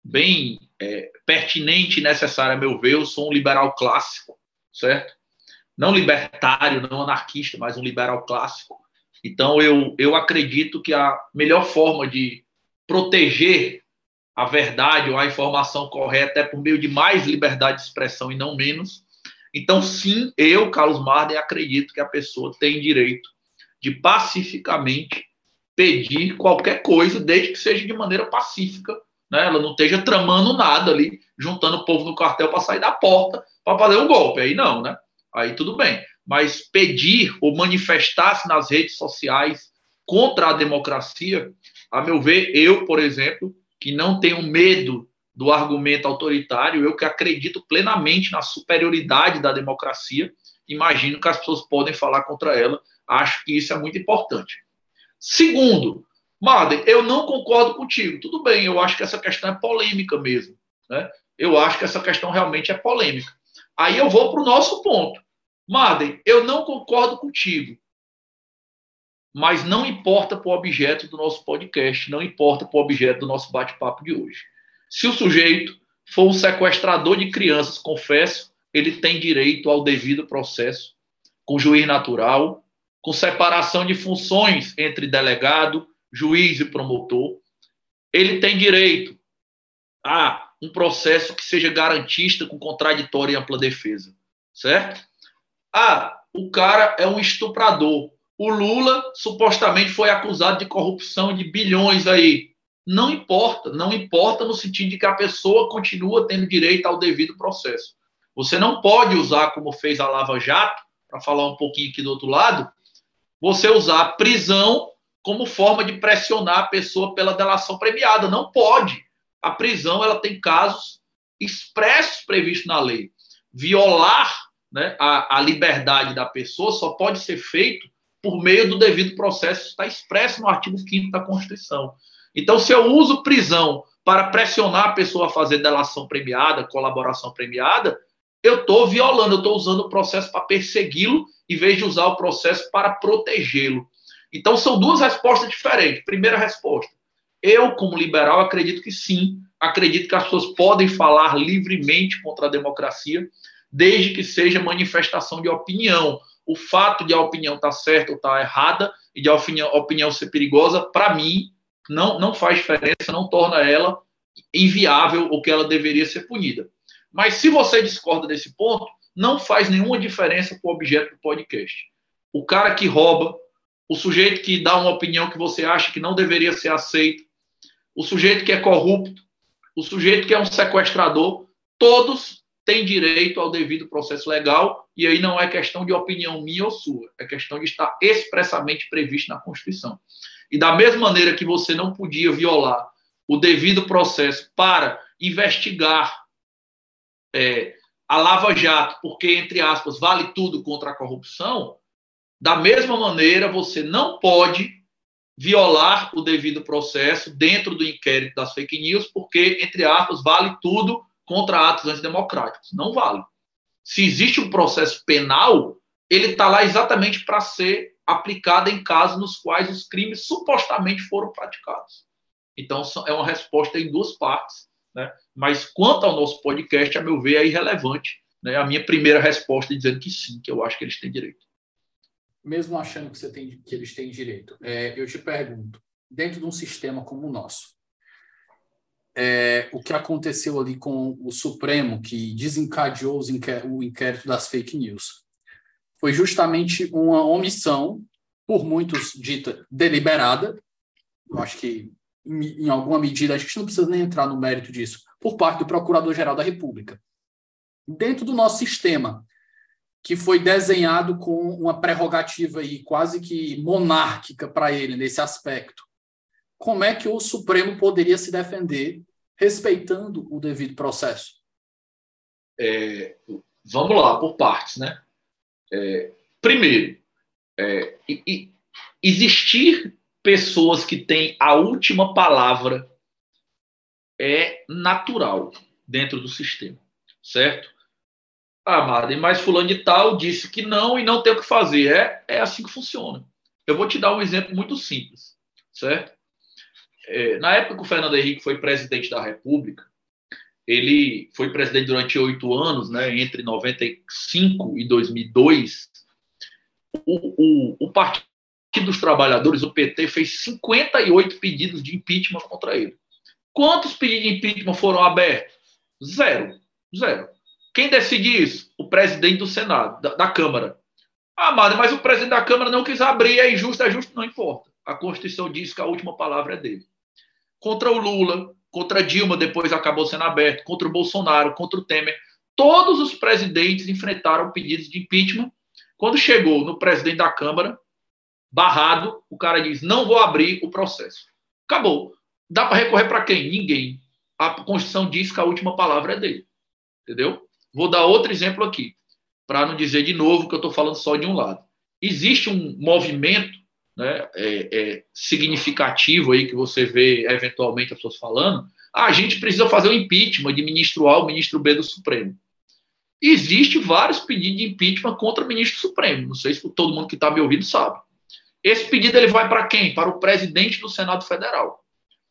bem é, pertinente e necessária, a meu ver. Eu sou um liberal clássico, certo? Não libertário, não anarquista, mas um liberal clássico. Então, eu, eu acredito que a melhor forma de proteger a verdade ou a informação correta é por meio de mais liberdade de expressão e não menos. Então, sim, eu, Carlos Marden, acredito que a pessoa tem direito de pacificamente pedir qualquer coisa, desde que seja de maneira pacífica, né? ela não esteja tramando nada ali, juntando o povo no quartel para sair da porta para fazer um golpe. Aí não, né? Aí tudo bem. Mas pedir ou manifestar-se nas redes sociais contra a democracia, a meu ver, eu, por exemplo, que não tenho medo do argumento autoritário, eu que acredito plenamente na superioridade da democracia, imagino que as pessoas podem falar contra ela. Acho que isso é muito importante. Segundo, Marden, eu não concordo contigo. Tudo bem, eu acho que essa questão é polêmica mesmo. Né? Eu acho que essa questão realmente é polêmica. Aí eu vou para o nosso ponto. Marden, eu não concordo contigo. Mas não importa para o objeto do nosso podcast, não importa para o objeto do nosso bate-papo de hoje. Se o sujeito for um sequestrador de crianças, confesso, ele tem direito ao devido processo, com juiz natural, com separação de funções entre delegado, juiz e promotor. Ele tem direito a um processo que seja garantista, com contraditória e ampla defesa, certo? Ah, o cara é um estuprador. O Lula supostamente foi acusado de corrupção de bilhões aí. Não importa, não importa no sentido de que a pessoa continua tendo direito ao devido processo. Você não pode usar, como fez a Lava Jato, para falar um pouquinho aqui do outro lado, você usar a prisão como forma de pressionar a pessoa pela delação premiada. Não pode. A prisão ela tem casos expressos previstos na lei. Violar né, a, a liberdade da pessoa só pode ser feito por meio do devido processo, está expresso no artigo 5 da Constituição. Então, se eu uso prisão para pressionar a pessoa a fazer delação premiada, colaboração premiada, eu estou violando, eu estou usando o processo para persegui-lo, em vez de usar o processo para protegê-lo. Então, são duas respostas diferentes. Primeira resposta: eu, como liberal, acredito que sim, acredito que as pessoas podem falar livremente contra a democracia, desde que seja manifestação de opinião. O fato de a opinião estar tá certa ou estar tá errada, e de a opinião, a opinião ser perigosa, para mim, não, não faz diferença, não torna ela inviável ou que ela deveria ser punida. Mas se você discorda desse ponto, não faz nenhuma diferença com o objeto do podcast. O cara que rouba, o sujeito que dá uma opinião que você acha que não deveria ser aceita, o sujeito que é corrupto, o sujeito que é um sequestrador, todos têm direito ao devido processo legal, e aí não é questão de opinião minha ou sua, é questão de estar expressamente previsto na Constituição. E da mesma maneira que você não podia violar o devido processo para investigar é, a Lava Jato, porque, entre aspas, vale tudo contra a corrupção, da mesma maneira você não pode violar o devido processo dentro do inquérito das fake news, porque, entre aspas, vale tudo contra atos antidemocráticos. Não vale. Se existe um processo penal, ele está lá exatamente para ser aplicada em casos nos quais os crimes supostamente foram praticados. Então, é uma resposta em duas partes. Né? Mas quanto ao nosso podcast, a meu ver, é irrelevante. Né? A minha primeira resposta é dizendo que sim, que eu acho que eles têm direito. Mesmo achando que, você tem, que eles têm direito, é, eu te pergunto, dentro de um sistema como o nosso, é, o que aconteceu ali com o Supremo, que desencadeou o inquérito das fake news, foi justamente uma omissão, por muitos dita deliberada, eu acho que em alguma medida, a gente não precisa nem entrar no mérito disso, por parte do Procurador-Geral da República. Dentro do nosso sistema, que foi desenhado com uma prerrogativa aí quase que monárquica para ele nesse aspecto, como é que o Supremo poderia se defender respeitando o devido processo? É, vamos lá, por partes, né? É, primeiro, é, e, e existir pessoas que têm a última palavra é natural dentro do sistema, certo? Ah, mas fulano de tal disse que não e não tem o que fazer. É, é assim que funciona. Eu vou te dar um exemplo muito simples, certo? É, na época que o Fernando Henrique foi presidente da República, ele foi presidente durante oito anos, né, entre 95 e 2002. O, o, o Partido dos Trabalhadores, o PT, fez 58 pedidos de impeachment contra ele. Quantos pedidos de impeachment foram abertos? Zero. Zero. Quem decide isso? O presidente do Senado, da, da Câmara. Ah, mas o presidente da Câmara não quis abrir, é injusto, é justo, não importa. A Constituição diz que a última palavra é dele. Contra o Lula, contra Dilma, depois acabou sendo aberto, contra o Bolsonaro, contra o Temer. Todos os presidentes enfrentaram pedidos de impeachment. Quando chegou no presidente da Câmara, barrado, o cara diz: não vou abrir o processo. Acabou. Dá para recorrer para quem? Ninguém. A Constituição diz que a última palavra é dele. Entendeu? Vou dar outro exemplo aqui, para não dizer de novo que eu estou falando só de um lado. Existe um movimento né, é, é, significativo aí que você vê eventualmente as pessoas falando, ah, a gente precisa fazer um impeachment de ministro A ministro B do Supremo. Existe vários pedidos de impeachment contra o ministro Supremo. Não sei se todo mundo que está me ouvindo sabe. Esse pedido ele vai para quem? Para o presidente do Senado Federal.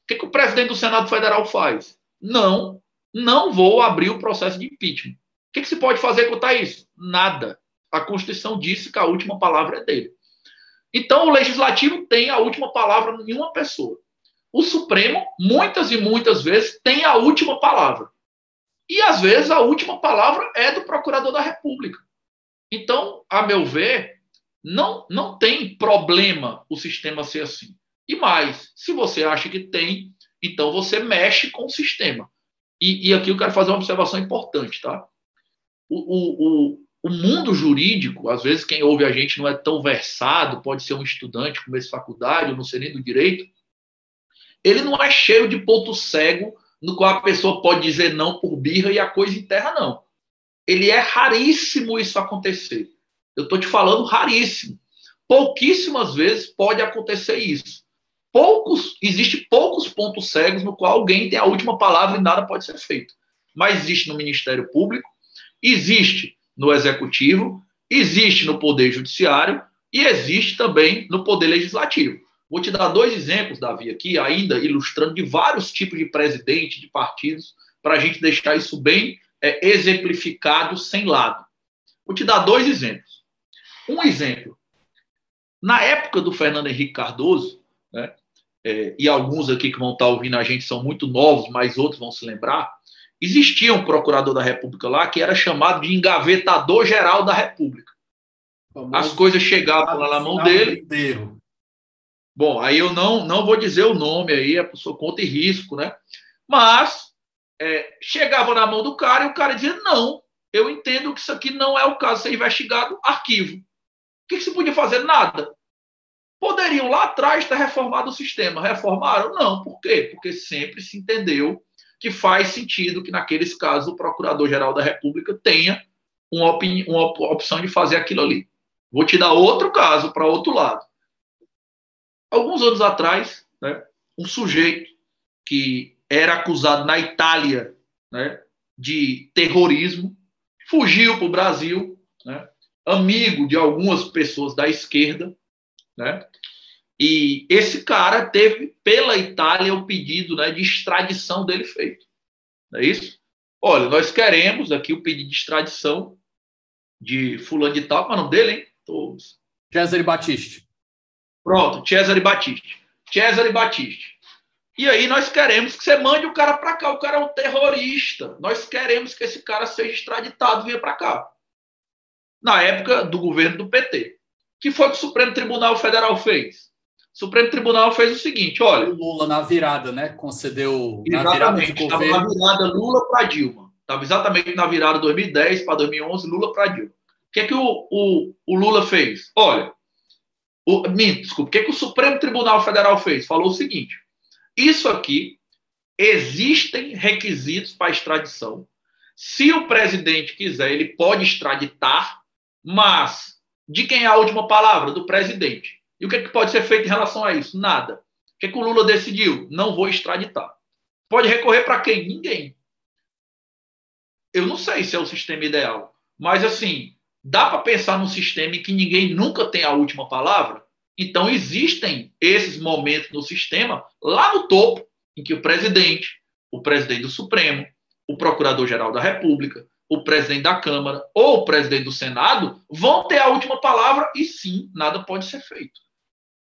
O que, que o presidente do Senado Federal faz? Não, não vou abrir o processo de impeachment. O que, que se pode fazer contra isso? Nada. A Constituição disse que a última palavra é dele. Então, o legislativo tem a última palavra em uma pessoa. O Supremo, muitas e muitas vezes, tem a última palavra. E, às vezes, a última palavra é do procurador da República. Então, a meu ver, não, não tem problema o sistema ser assim. E mais, se você acha que tem, então você mexe com o sistema. E, e aqui eu quero fazer uma observação importante, tá? O, o, o mundo jurídico, às vezes quem ouve a gente não é tão versado, pode ser um estudante, começo de faculdade, não sei nem do direito, ele não é cheio de ponto cego no qual a pessoa pode dizer não por birra e a coisa enterra, não. ele é raríssimo isso acontecer. Eu estou te falando raríssimo. Pouquíssimas vezes pode acontecer isso. Poucos, existe poucos pontos cegos no qual alguém tem a última palavra e nada pode ser feito. Mas existe no Ministério Público, existe no Executivo, existe no Poder Judiciário e existe também no Poder Legislativo. Vou te dar dois exemplos, Davi, aqui, ainda ilustrando de vários tipos de presidente, de partidos, para a gente deixar isso bem é, exemplificado, sem lado. Vou te dar dois exemplos. Um exemplo. Na época do Fernando Henrique Cardoso, né, é, e alguns aqui que vão estar ouvindo a gente são muito novos, mas outros vão se lembrar, existia um procurador da República lá que era chamado de engavetador geral da República. As coisas chegavam lá na mão dele. Bom, aí eu não, não vou dizer o nome aí, a pessoa conta e risco, né? Mas é, chegava na mão do cara e o cara dizia: não, eu entendo que isso aqui não é o caso ser investigado, arquivo. O que, que se podia fazer? Nada. Poderiam lá atrás ter reformado o sistema. Reformaram? Não. Por quê? Porque sempre se entendeu que faz sentido que, naqueles casos, o Procurador-Geral da República tenha uma, uma opção de fazer aquilo ali. Vou te dar outro caso para outro lado alguns anos atrás, né, um sujeito que era acusado na Itália né, de terrorismo, fugiu para o Brasil, né, amigo de algumas pessoas da esquerda, né, e esse cara teve pela Itália o pedido né, de extradição dele feito. Não é isso? Olha, nós queremos aqui o pedido de extradição de fulano de tal, qual é o nome dele, hein? Todos. Cesare Batiste. Pronto, Cesare Batiste. Cesare Batiste. E aí nós queremos que você mande o cara para cá. O cara é um terrorista. Nós queremos que esse cara seja extraditado e venha para cá. Na época do governo do PT. que foi que o Supremo Tribunal Federal fez? O Supremo Tribunal fez o seguinte, olha... O Lula na virada, né? Concedeu na virada de governo... Estava na virada Lula para Dilma. Estava exatamente na virada 2010 para 2011, Lula para Dilma. O que é que o, o, o Lula fez? Olha, o, desculpa, o que, que o Supremo Tribunal Federal fez? Falou o seguinte: isso aqui existem requisitos para extradição. Se o presidente quiser, ele pode extraditar, mas de quem é a última palavra? Do presidente. E o que, que pode ser feito em relação a isso? Nada. O que, que o Lula decidiu? Não vou extraditar. Pode recorrer para quem? Ninguém. Eu não sei se é o sistema ideal, mas assim, Dá para pensar num sistema em que ninguém nunca tem a última palavra? Então, existem esses momentos no sistema, lá no topo, em que o presidente, o presidente do Supremo, o procurador-geral da República, o presidente da Câmara ou o presidente do Senado vão ter a última palavra e sim, nada pode ser feito.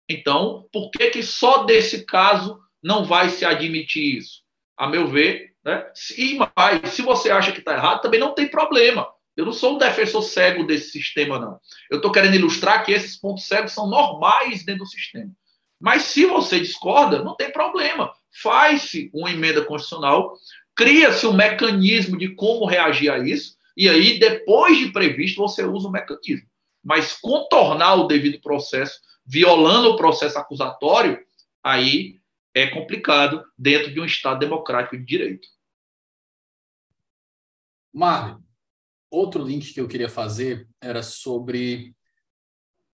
Então, por que, que só desse caso não vai se admitir isso? A meu ver, né? E mais, se você acha que está errado, também não tem problema. Eu não sou um defensor cego desse sistema, não. Eu estou querendo ilustrar que esses pontos cegos são normais dentro do sistema. Mas se você discorda, não tem problema. Faz-se uma emenda constitucional, cria-se um mecanismo de como reagir a isso, e aí, depois de previsto, você usa o mecanismo. Mas contornar o devido processo, violando o processo acusatório, aí é complicado dentro de um Estado democrático de direito. Mário, outro link que eu queria fazer era sobre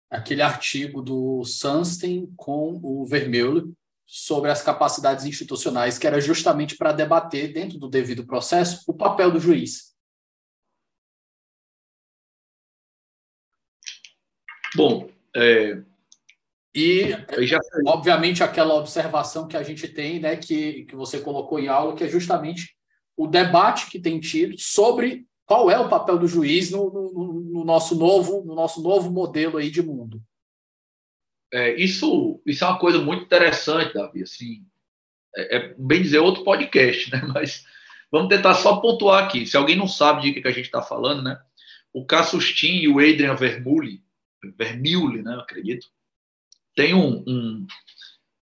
aquele artigo do Sunstein com o Vermeulen sobre as capacidades institucionais, que era justamente para debater, dentro do devido processo, o papel do juiz. Bom, é... e já... obviamente aquela observação que a gente tem, né, que, que você colocou em aula, que é justamente o debate que tem tido sobre qual é o papel do juiz no, no, no nosso novo no nosso novo modelo aí de mundo? É, isso, isso é uma coisa muito interessante, Davi. Assim, é, é, bem dizer outro podcast, né? Mas vamos tentar só pontuar aqui. Se alguém não sabe de que, que a gente está falando, né? O Cassustin e o Adrian Vermeulen, Vermeulen, né? Eu acredito, tem um, um,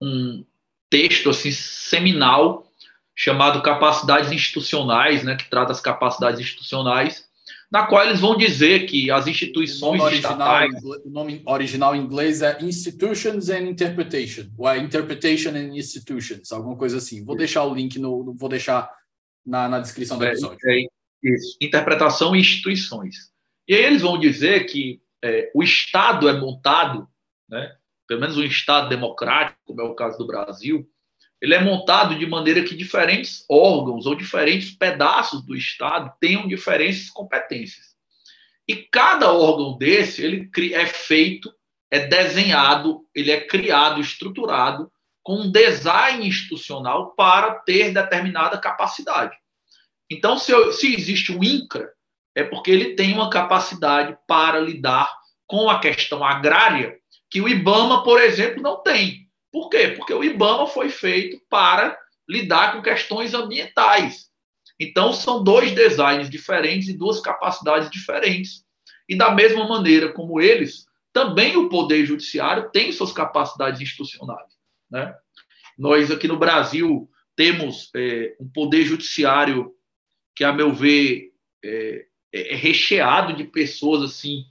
um texto assim seminal chamado Capacidades Institucionais, né, que trata as capacidades institucionais, na qual eles vão dizer que as instituições o original, estatais... O nome original em inglês é Institutions and Interpretation, ou é Interpretation and Institutions, alguma coisa assim. Vou deixar o link no... Vou deixar na, na descrição do é, episódio. É, Isso, interpretação e instituições. E aí eles vão dizer que é, o Estado é montado, né, pelo menos um Estado democrático, como é o caso do Brasil, ele é montado de maneira que diferentes órgãos ou diferentes pedaços do Estado tenham diferentes competências. E cada órgão desse ele é feito, é desenhado, ele é criado, estruturado com um design institucional para ter determinada capacidade. Então, se, eu, se existe o INCRA, é porque ele tem uma capacidade para lidar com a questão agrária que o IBAMA, por exemplo, não tem. Por quê? Porque o IBAMA foi feito para lidar com questões ambientais. Então, são dois designs diferentes e duas capacidades diferentes. E da mesma maneira como eles, também o Poder Judiciário tem suas capacidades institucionais. Né? Nós, aqui no Brasil, temos é, um Poder Judiciário que, a meu ver, é, é, é recheado de pessoas assim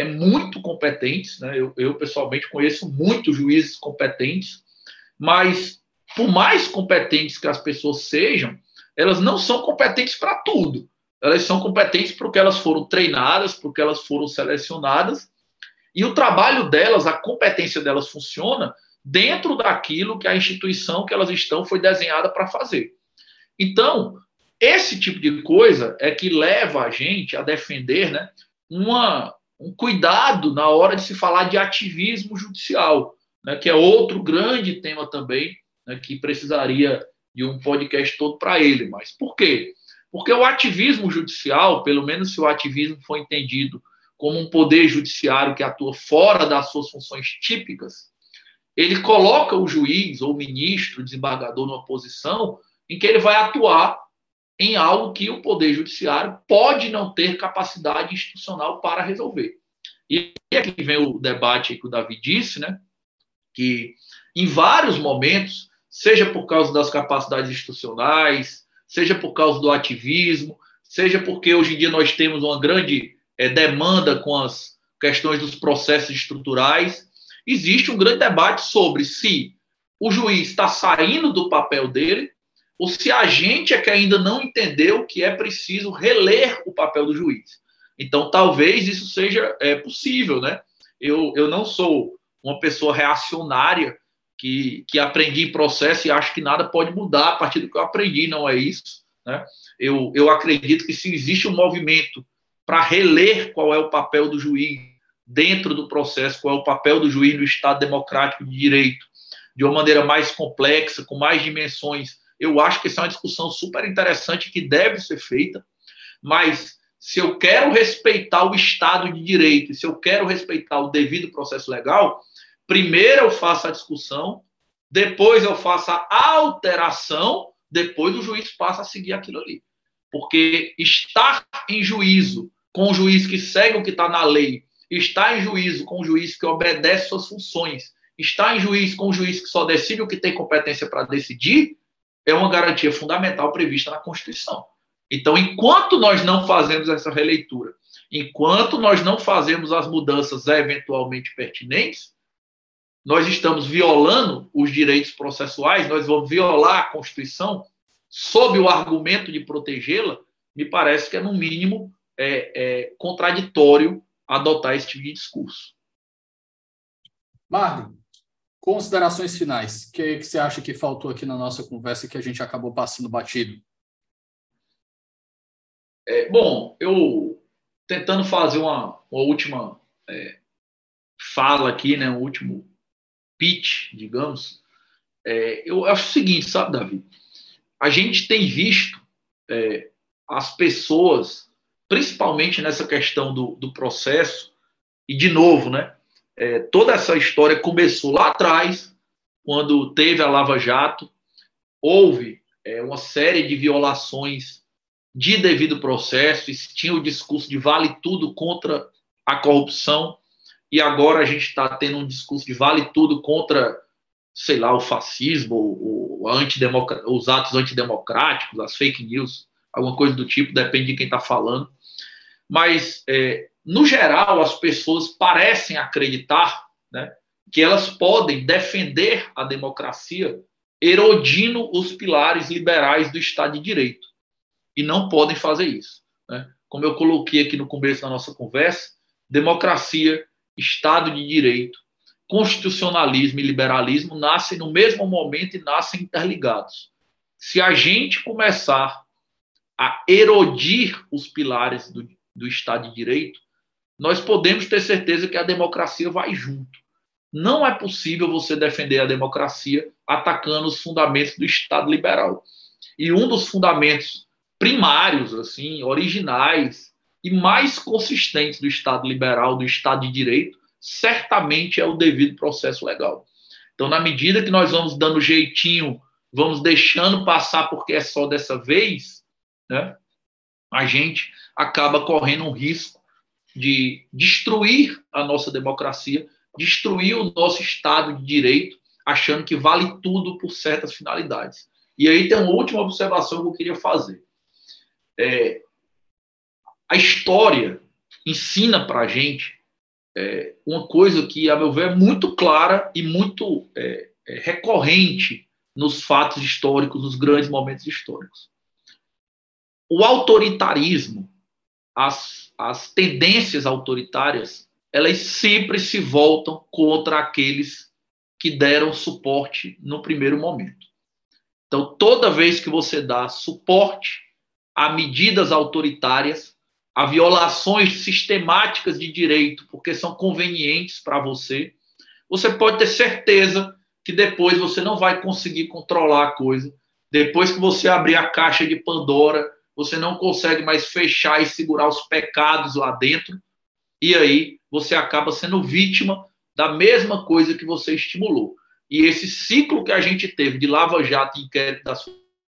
é muito competentes, né? Eu, eu, pessoalmente conheço muitos juízes competentes, mas por mais competentes que as pessoas sejam, elas não são competentes para tudo. Elas são competentes porque elas foram treinadas, porque elas foram selecionadas, e o trabalho delas, a competência delas funciona dentro daquilo que a instituição que elas estão foi desenhada para fazer. Então, esse tipo de coisa é que leva a gente a defender né, uma, um cuidado na hora de se falar de ativismo judicial, né, que é outro grande tema também, né, que precisaria de um podcast todo para ele. Mas por quê? Porque o ativismo judicial, pelo menos se o ativismo for entendido como um poder judiciário que atua fora das suas funções típicas, ele coloca o juiz ou o ministro, o desembargador, numa posição em que ele vai atuar em algo que o Poder Judiciário pode não ter capacidade institucional para resolver. E aqui vem o debate que o Davi disse, né? Que em vários momentos, seja por causa das capacidades institucionais, seja por causa do ativismo, seja porque hoje em dia nós temos uma grande é, demanda com as questões dos processos estruturais, existe um grande debate sobre se o juiz está saindo do papel dele ou se a gente é que ainda não entendeu que é preciso reler o papel do juiz. Então, talvez isso seja é, possível, né? Eu, eu não sou uma pessoa reacionária que, que aprendi em processo e acho que nada pode mudar a partir do que eu aprendi, não é isso. Né? Eu, eu acredito que se existe um movimento para reler qual é o papel do juiz dentro do processo, qual é o papel do juiz no Estado democrático de direito, de uma maneira mais complexa, com mais dimensões eu acho que isso é uma discussão super interessante que deve ser feita, mas se eu quero respeitar o Estado de Direito, se eu quero respeitar o devido processo legal, primeiro eu faço a discussão, depois eu faço a alteração, depois o juiz passa a seguir aquilo ali. Porque estar em juízo com um juiz que segue o que está na lei, estar em juízo com um juiz que obedece suas funções, estar em juízo com um juiz que só decide o que tem competência para decidir, é uma garantia fundamental prevista na Constituição. Então, enquanto nós não fazemos essa releitura, enquanto nós não fazemos as mudanças eventualmente pertinentes, nós estamos violando os direitos processuais, nós vamos violar a Constituição sob o argumento de protegê-la, me parece que é, no mínimo, é, é, contraditório adotar esse tipo de discurso. Marlon, Considerações finais. O que, que você acha que faltou aqui na nossa conversa que a gente acabou passando batido? É, bom, eu tentando fazer uma, uma última é, fala aqui, né, um último pitch, digamos, é, eu acho o seguinte, sabe, Davi? A gente tem visto é, as pessoas, principalmente nessa questão do, do processo, e de novo, né? É, toda essa história começou lá atrás, quando teve a Lava Jato, houve é, uma série de violações de devido processo, e tinha o discurso de vale tudo contra a corrupção, e agora a gente está tendo um discurso de vale tudo contra, sei lá, o fascismo, o, o os atos antidemocráticos, as fake news, alguma coisa do tipo, depende de quem está falando. Mas é, no geral, as pessoas parecem acreditar né, que elas podem defender a democracia erodindo os pilares liberais do Estado de Direito. e não podem fazer isso. Né? Como eu coloquei aqui no começo da nossa conversa, democracia, Estado de Direito, constitucionalismo e liberalismo nascem no mesmo momento e nascem interligados. Se a gente começar a erodir os pilares do, do Estado de Direito, nós podemos ter certeza que a democracia vai junto. Não é possível você defender a democracia atacando os fundamentos do Estado liberal. E um dos fundamentos primários, assim, originais e mais consistentes do Estado liberal, do Estado de Direito, certamente é o devido processo legal. Então, na medida que nós vamos dando jeitinho, vamos deixando passar porque é só dessa vez, né, a gente acaba correndo um risco de destruir a nossa democracia, destruir o nosso Estado de Direito, achando que vale tudo por certas finalidades. E aí tem uma última observação que eu queria fazer. É, a história ensina para a gente é, uma coisa que, a meu ver, é muito clara e muito é, é, recorrente nos fatos históricos, nos grandes momentos históricos. O autoritarismo, as, as tendências autoritárias, elas sempre se voltam contra aqueles que deram suporte no primeiro momento. Então, toda vez que você dá suporte a medidas autoritárias, a violações sistemáticas de direito, porque são convenientes para você, você pode ter certeza que depois você não vai conseguir controlar a coisa. Depois que você abrir a caixa de Pandora, você não consegue mais fechar e segurar os pecados lá dentro, e aí você acaba sendo vítima da mesma coisa que você estimulou. E esse ciclo que a gente teve de lava-jato e inquérito das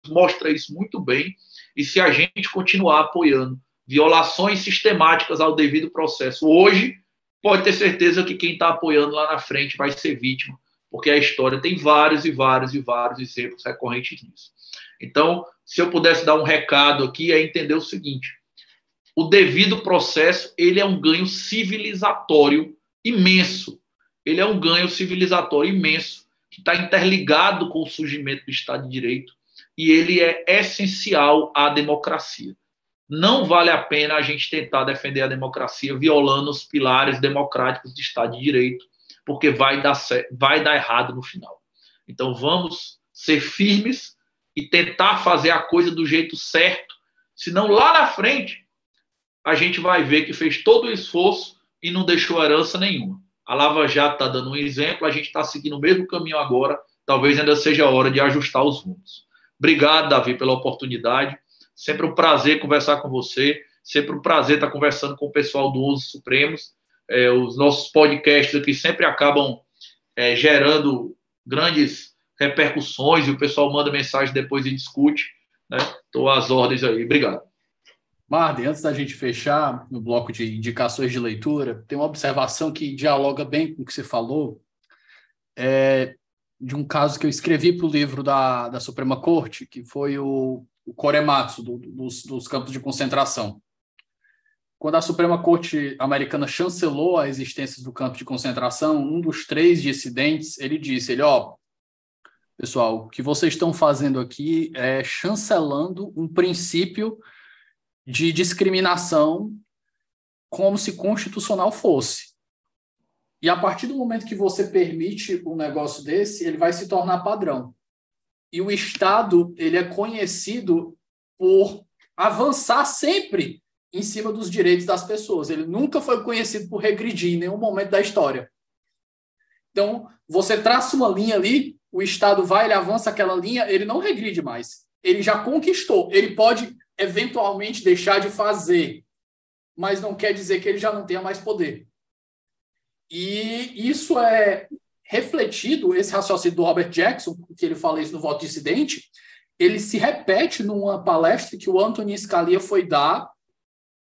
mostra isso muito bem e se a gente continuar apoiando violações sistemáticas ao devido processo hoje, pode ter certeza que quem está apoiando lá na frente vai ser vítima, porque a história tem vários e vários e vários exemplos recorrentes nisso. Então, se eu pudesse dar um recado aqui, é entender o seguinte: o devido processo ele é um ganho civilizatório imenso. Ele é um ganho civilizatório imenso que está interligado com o surgimento do Estado de Direito, e ele é essencial à democracia. Não vale a pena a gente tentar defender a democracia violando os pilares democráticos de Estado de Direito, porque vai dar, vai dar errado no final. Então vamos ser firmes e tentar fazer a coisa do jeito certo, senão lá na frente a gente vai ver que fez todo o esforço e não deixou herança nenhuma. A Lava Jato está dando um exemplo, a gente está seguindo o mesmo caminho agora, talvez ainda seja a hora de ajustar os rumos. Obrigado, Davi, pela oportunidade. Sempre um prazer conversar com você. Sempre um prazer estar conversando com o pessoal do Uso Supremos. É, os nossos podcasts aqui sempre acabam é, gerando grandes repercussões e o pessoal manda mensagem depois e discute. Estou né? às ordens aí. Obrigado. Marden, antes da gente fechar no bloco de indicações de leitura, tem uma observação que dialoga bem com o que você falou. É, de um caso que eu escrevi para o livro da, da Suprema Corte, que foi o, o Korematsu, do, dos, dos campos de concentração. Quando a Suprema Corte americana chancelou a existência do campo de concentração, um dos três dissidentes, ele disse, ele, ó, pessoal, o que vocês estão fazendo aqui é chancelando um princípio de discriminação como se constitucional fosse. E a partir do momento que você permite um negócio desse, ele vai se tornar padrão. E o Estado, ele é conhecido por avançar sempre em cima dos direitos das pessoas. Ele nunca foi conhecido por regredir em nenhum momento da história. Então, você traça uma linha ali, o Estado vai, ele avança aquela linha, ele não regride mais. Ele já conquistou. Ele pode, eventualmente, deixar de fazer, mas não quer dizer que ele já não tenha mais poder. E isso é refletido, esse raciocínio do Robert Jackson, que ele fala isso no voto dissidente, ele se repete numa palestra que o Anthony Scalia foi dar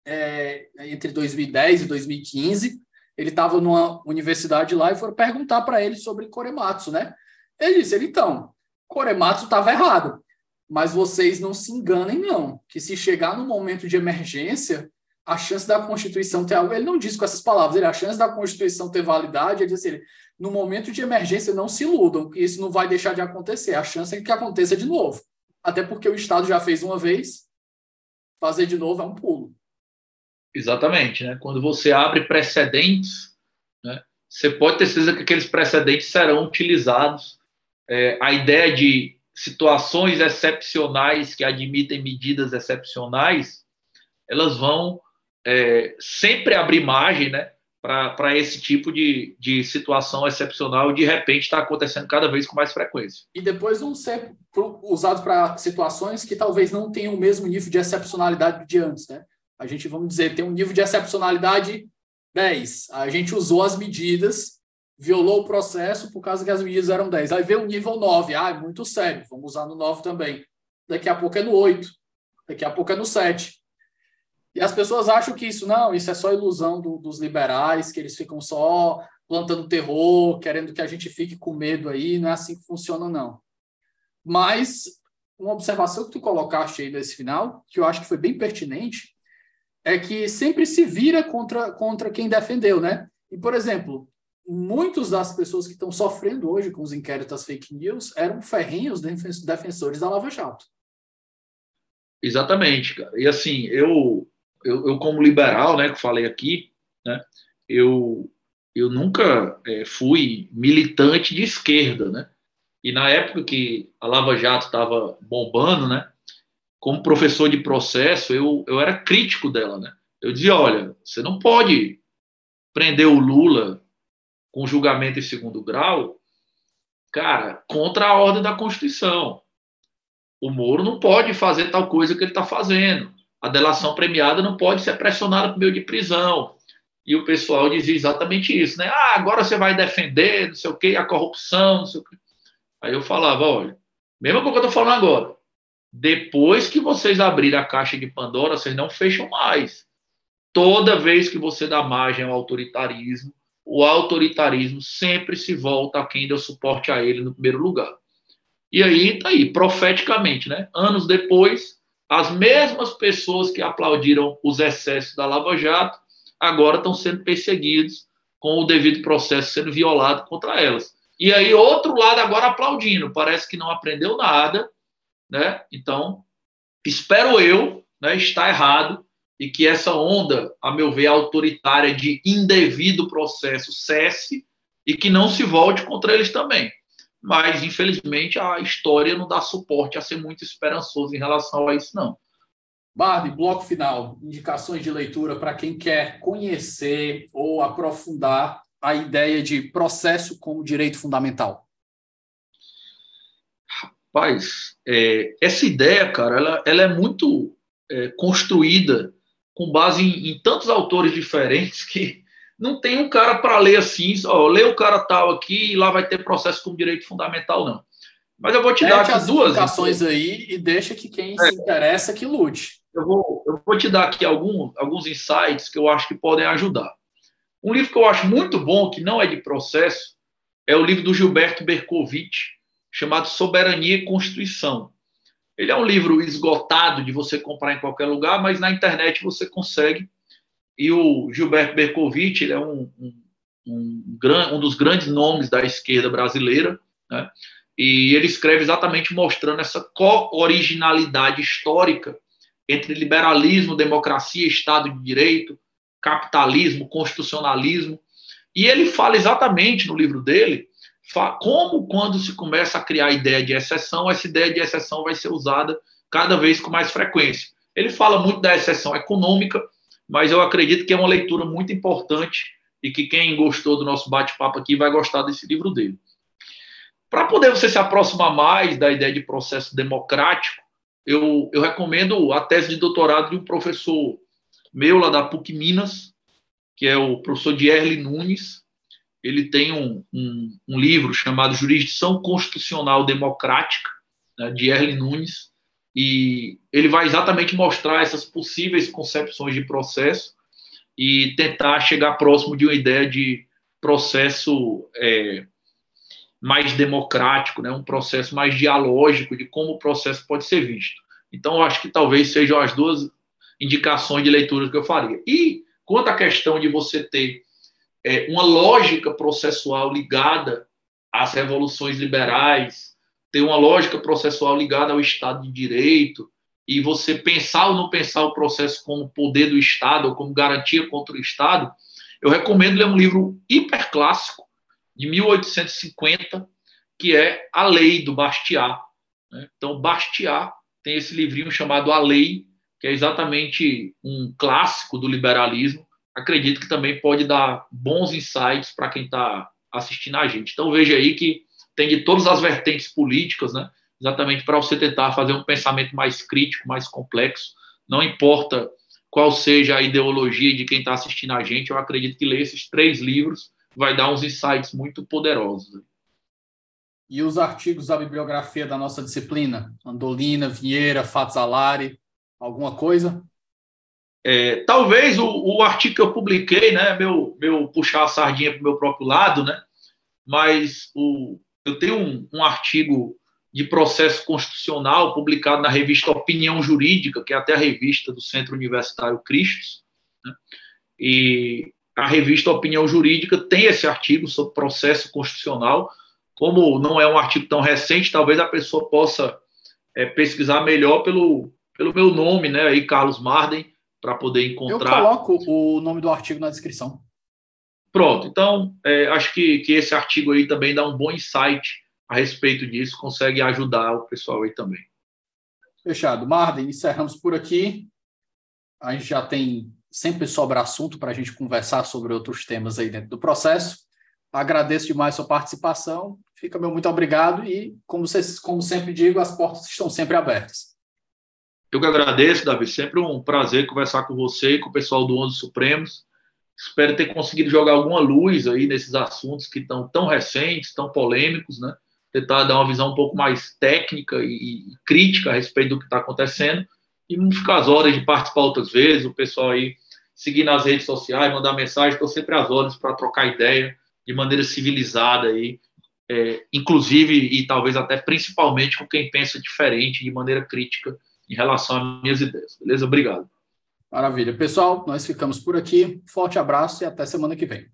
é, entre 2010 e 2015. Ele estava numa universidade lá e foram perguntar para ele sobre Korematsu, né? Ele disse, ele, então, Korematsu estava errado, mas vocês não se enganem, não, que se chegar no momento de emergência, a chance da Constituição ter algo. Ele não disse com essas palavras, ele, a chance da Constituição ter validade, ele disse assim, no momento de emergência, não se iludam, que isso não vai deixar de acontecer. A chance é que aconteça de novo. Até porque o Estado já fez uma vez, fazer de novo é um pulo. Exatamente, né? Quando você abre precedentes, né, você pode ter certeza que aqueles precedentes serão utilizados. É, a ideia de situações excepcionais que admitem medidas excepcionais, elas vão é, sempre abrir margem, né? para esse tipo de, de situação excepcional de repente está acontecendo cada vez com mais frequência. E depois vão ser usados para situações que talvez não tenham o mesmo nível de excepcionalidade de antes, né? A gente, vamos dizer, tem um nível de excepcionalidade 10. A gente usou as medidas, violou o processo por causa que as medidas eram 10. Aí veio o nível 9. Ah, é muito sério, vamos usar no 9 também. Daqui a pouco é no 8. Daqui a pouco é no 7. E as pessoas acham que isso não, isso é só ilusão do, dos liberais, que eles ficam só plantando terror, querendo que a gente fique com medo aí, não é assim que funciona, não. Mas uma observação que tu colocaste aí nesse final, que eu acho que foi bem pertinente, é que sempre se vira contra, contra quem defendeu, né? E, por exemplo, muitas das pessoas que estão sofrendo hoje com os inquéritos fake news eram ferrenhos defensores da Lava Jato. Exatamente, cara. E assim, eu eu, eu, como liberal, né, que falei aqui, né, eu, eu nunca é, fui militante de esquerda, né? E na época que a Lava Jato estava bombando, né, como professor de processo, eu, eu era crítico dela, né? Eu dizia, olha, você não pode prender o Lula com julgamento em segundo grau, cara, contra a ordem da Constituição. O Moro não pode fazer tal coisa que ele está fazendo a delação premiada não pode ser pressionada por meio de prisão. E o pessoal dizia exatamente isso, né? Ah, agora você vai defender, não sei o quê, a corrupção, não sei o quê. Aí eu falava, olha, mesma coisa que eu estou falando agora, depois que vocês abrirem a caixa de Pandora, vocês não fecham mais. Toda vez que você dá margem ao autoritarismo, o autoritarismo sempre se volta a quem deu suporte a ele no primeiro lugar. E aí, tá aí, profeticamente, né? Anos depois, as mesmas pessoas que aplaudiram os excessos da Lava Jato agora estão sendo perseguidos com o devido processo sendo violado contra elas. E aí, outro lado agora aplaudindo, parece que não aprendeu nada, né? Então, espero eu né, estar errado e que essa onda, a meu ver, autoritária de indevido processo cesse e que não se volte contra eles também mas infelizmente a história não dá suporte a ser muito esperançoso em relação a isso, não. Barbie, bloco final, indicações de leitura para quem quer conhecer ou aprofundar a ideia de processo como direito fundamental. Rapaz, é, essa ideia, cara, ela, ela é muito é, construída com base em, em tantos autores diferentes que não tem um cara para ler assim, ó, lê o cara tal aqui e lá vai ter processo com direito fundamental, não. Mas eu vou te Mete dar aqui as duas indicações aí e deixa que quem é. se interessa que lute. Eu vou, eu vou te dar aqui algum, alguns insights que eu acho que podem ajudar. Um livro que eu acho muito bom, que não é de processo, é o livro do Gilberto Berkovitch, chamado Soberania e Constituição. Ele é um livro esgotado de você comprar em qualquer lugar, mas na internet você consegue e o Gilberto Bercovitch ele é um, um, um, um, dos grandes nomes da esquerda brasileira, né? e ele escreve exatamente mostrando essa co-originalidade histórica entre liberalismo, democracia, Estado de Direito, capitalismo, constitucionalismo. E ele fala exatamente no livro dele como, quando se começa a criar a ideia de exceção, essa ideia de exceção vai ser usada cada vez com mais frequência. Ele fala muito da exceção econômica, mas eu acredito que é uma leitura muito importante e que quem gostou do nosso bate-papo aqui vai gostar desse livro dele. Para poder você se aproximar mais da ideia de processo democrático, eu, eu recomendo a tese de doutorado de um professor meu lá da PUC Minas, que é o professor Dierle Nunes. Ele tem um, um, um livro chamado Jurisdição Constitucional Democrática, né, Dierle Nunes, e ele vai exatamente mostrar essas possíveis concepções de processo e tentar chegar próximo de uma ideia de processo é, mais democrático, né, um processo mais dialógico de como o processo pode ser visto. Então, eu acho que talvez sejam as duas indicações de leitura que eu faria. E quanto à questão de você ter é, uma lógica processual ligada às revoluções liberais, tem uma lógica processual ligada ao Estado de Direito e você pensar ou não pensar o processo como poder do Estado ou como garantia contra o Estado, eu recomendo ler um livro hiperclássico de 1850, que é A Lei do Bastiat. Né? Então, Bastiat tem esse livrinho chamado A Lei, que é exatamente um clássico do liberalismo. Acredito que também pode dar bons insights para quem está assistindo a gente. Então, veja aí que tem de todas as vertentes políticas, né? exatamente para você tentar fazer um pensamento mais crítico, mais complexo. Não importa qual seja a ideologia de quem está assistindo a gente, eu acredito que ler esses três livros vai dar uns insights muito poderosos. E os artigos da bibliografia da nossa disciplina? Andolina, Vieira, Fatzalari, alguma coisa? É, talvez o, o, artigo que eu publiquei, né, meu, meu puxar a sardinha para o meu próprio lado, né, mas o, eu tenho um, um artigo de processo constitucional publicado na revista Opinião Jurídica, que é até a revista do Centro Universitário Cristos, né? e a revista Opinião Jurídica tem esse artigo sobre processo constitucional. Como não é um artigo tão recente, talvez a pessoa possa é, pesquisar melhor pelo, pelo meu nome, né, aí Carlos Marden, para poder encontrar. Eu coloco o nome do artigo na descrição. Pronto, então é, acho que, que esse artigo aí também dá um bom insight a respeito disso, consegue ajudar o pessoal aí também. Fechado. Marden, encerramos por aqui. A gente já tem sempre sobra assunto para a gente conversar sobre outros temas aí dentro do processo. Agradeço demais sua participação. Fica meu muito obrigado e, como, vocês, como sempre digo, as portas estão sempre abertas. Eu que agradeço, Davi. Sempre um prazer conversar com você e com o pessoal do Onze Supremos. Espero ter conseguido jogar alguma luz aí nesses assuntos que estão tão recentes, tão polêmicos, né? tentar dar uma visão um pouco mais técnica e, crítica a respeito do que está acontecendo e não ficar as horas de participar outras vezes, o pessoal aí seguir nas redes sociais, mandar mensagem, estou sempre às horas para trocar ideia de maneira civilizada aí, é, inclusive e talvez até principalmente com quem pensa diferente, de maneira crítica em relação às minhas ideias. Beleza? Obrigado. Maravilha. Pessoal, nós ficamos por aqui. Forte abraço e até semana que vem.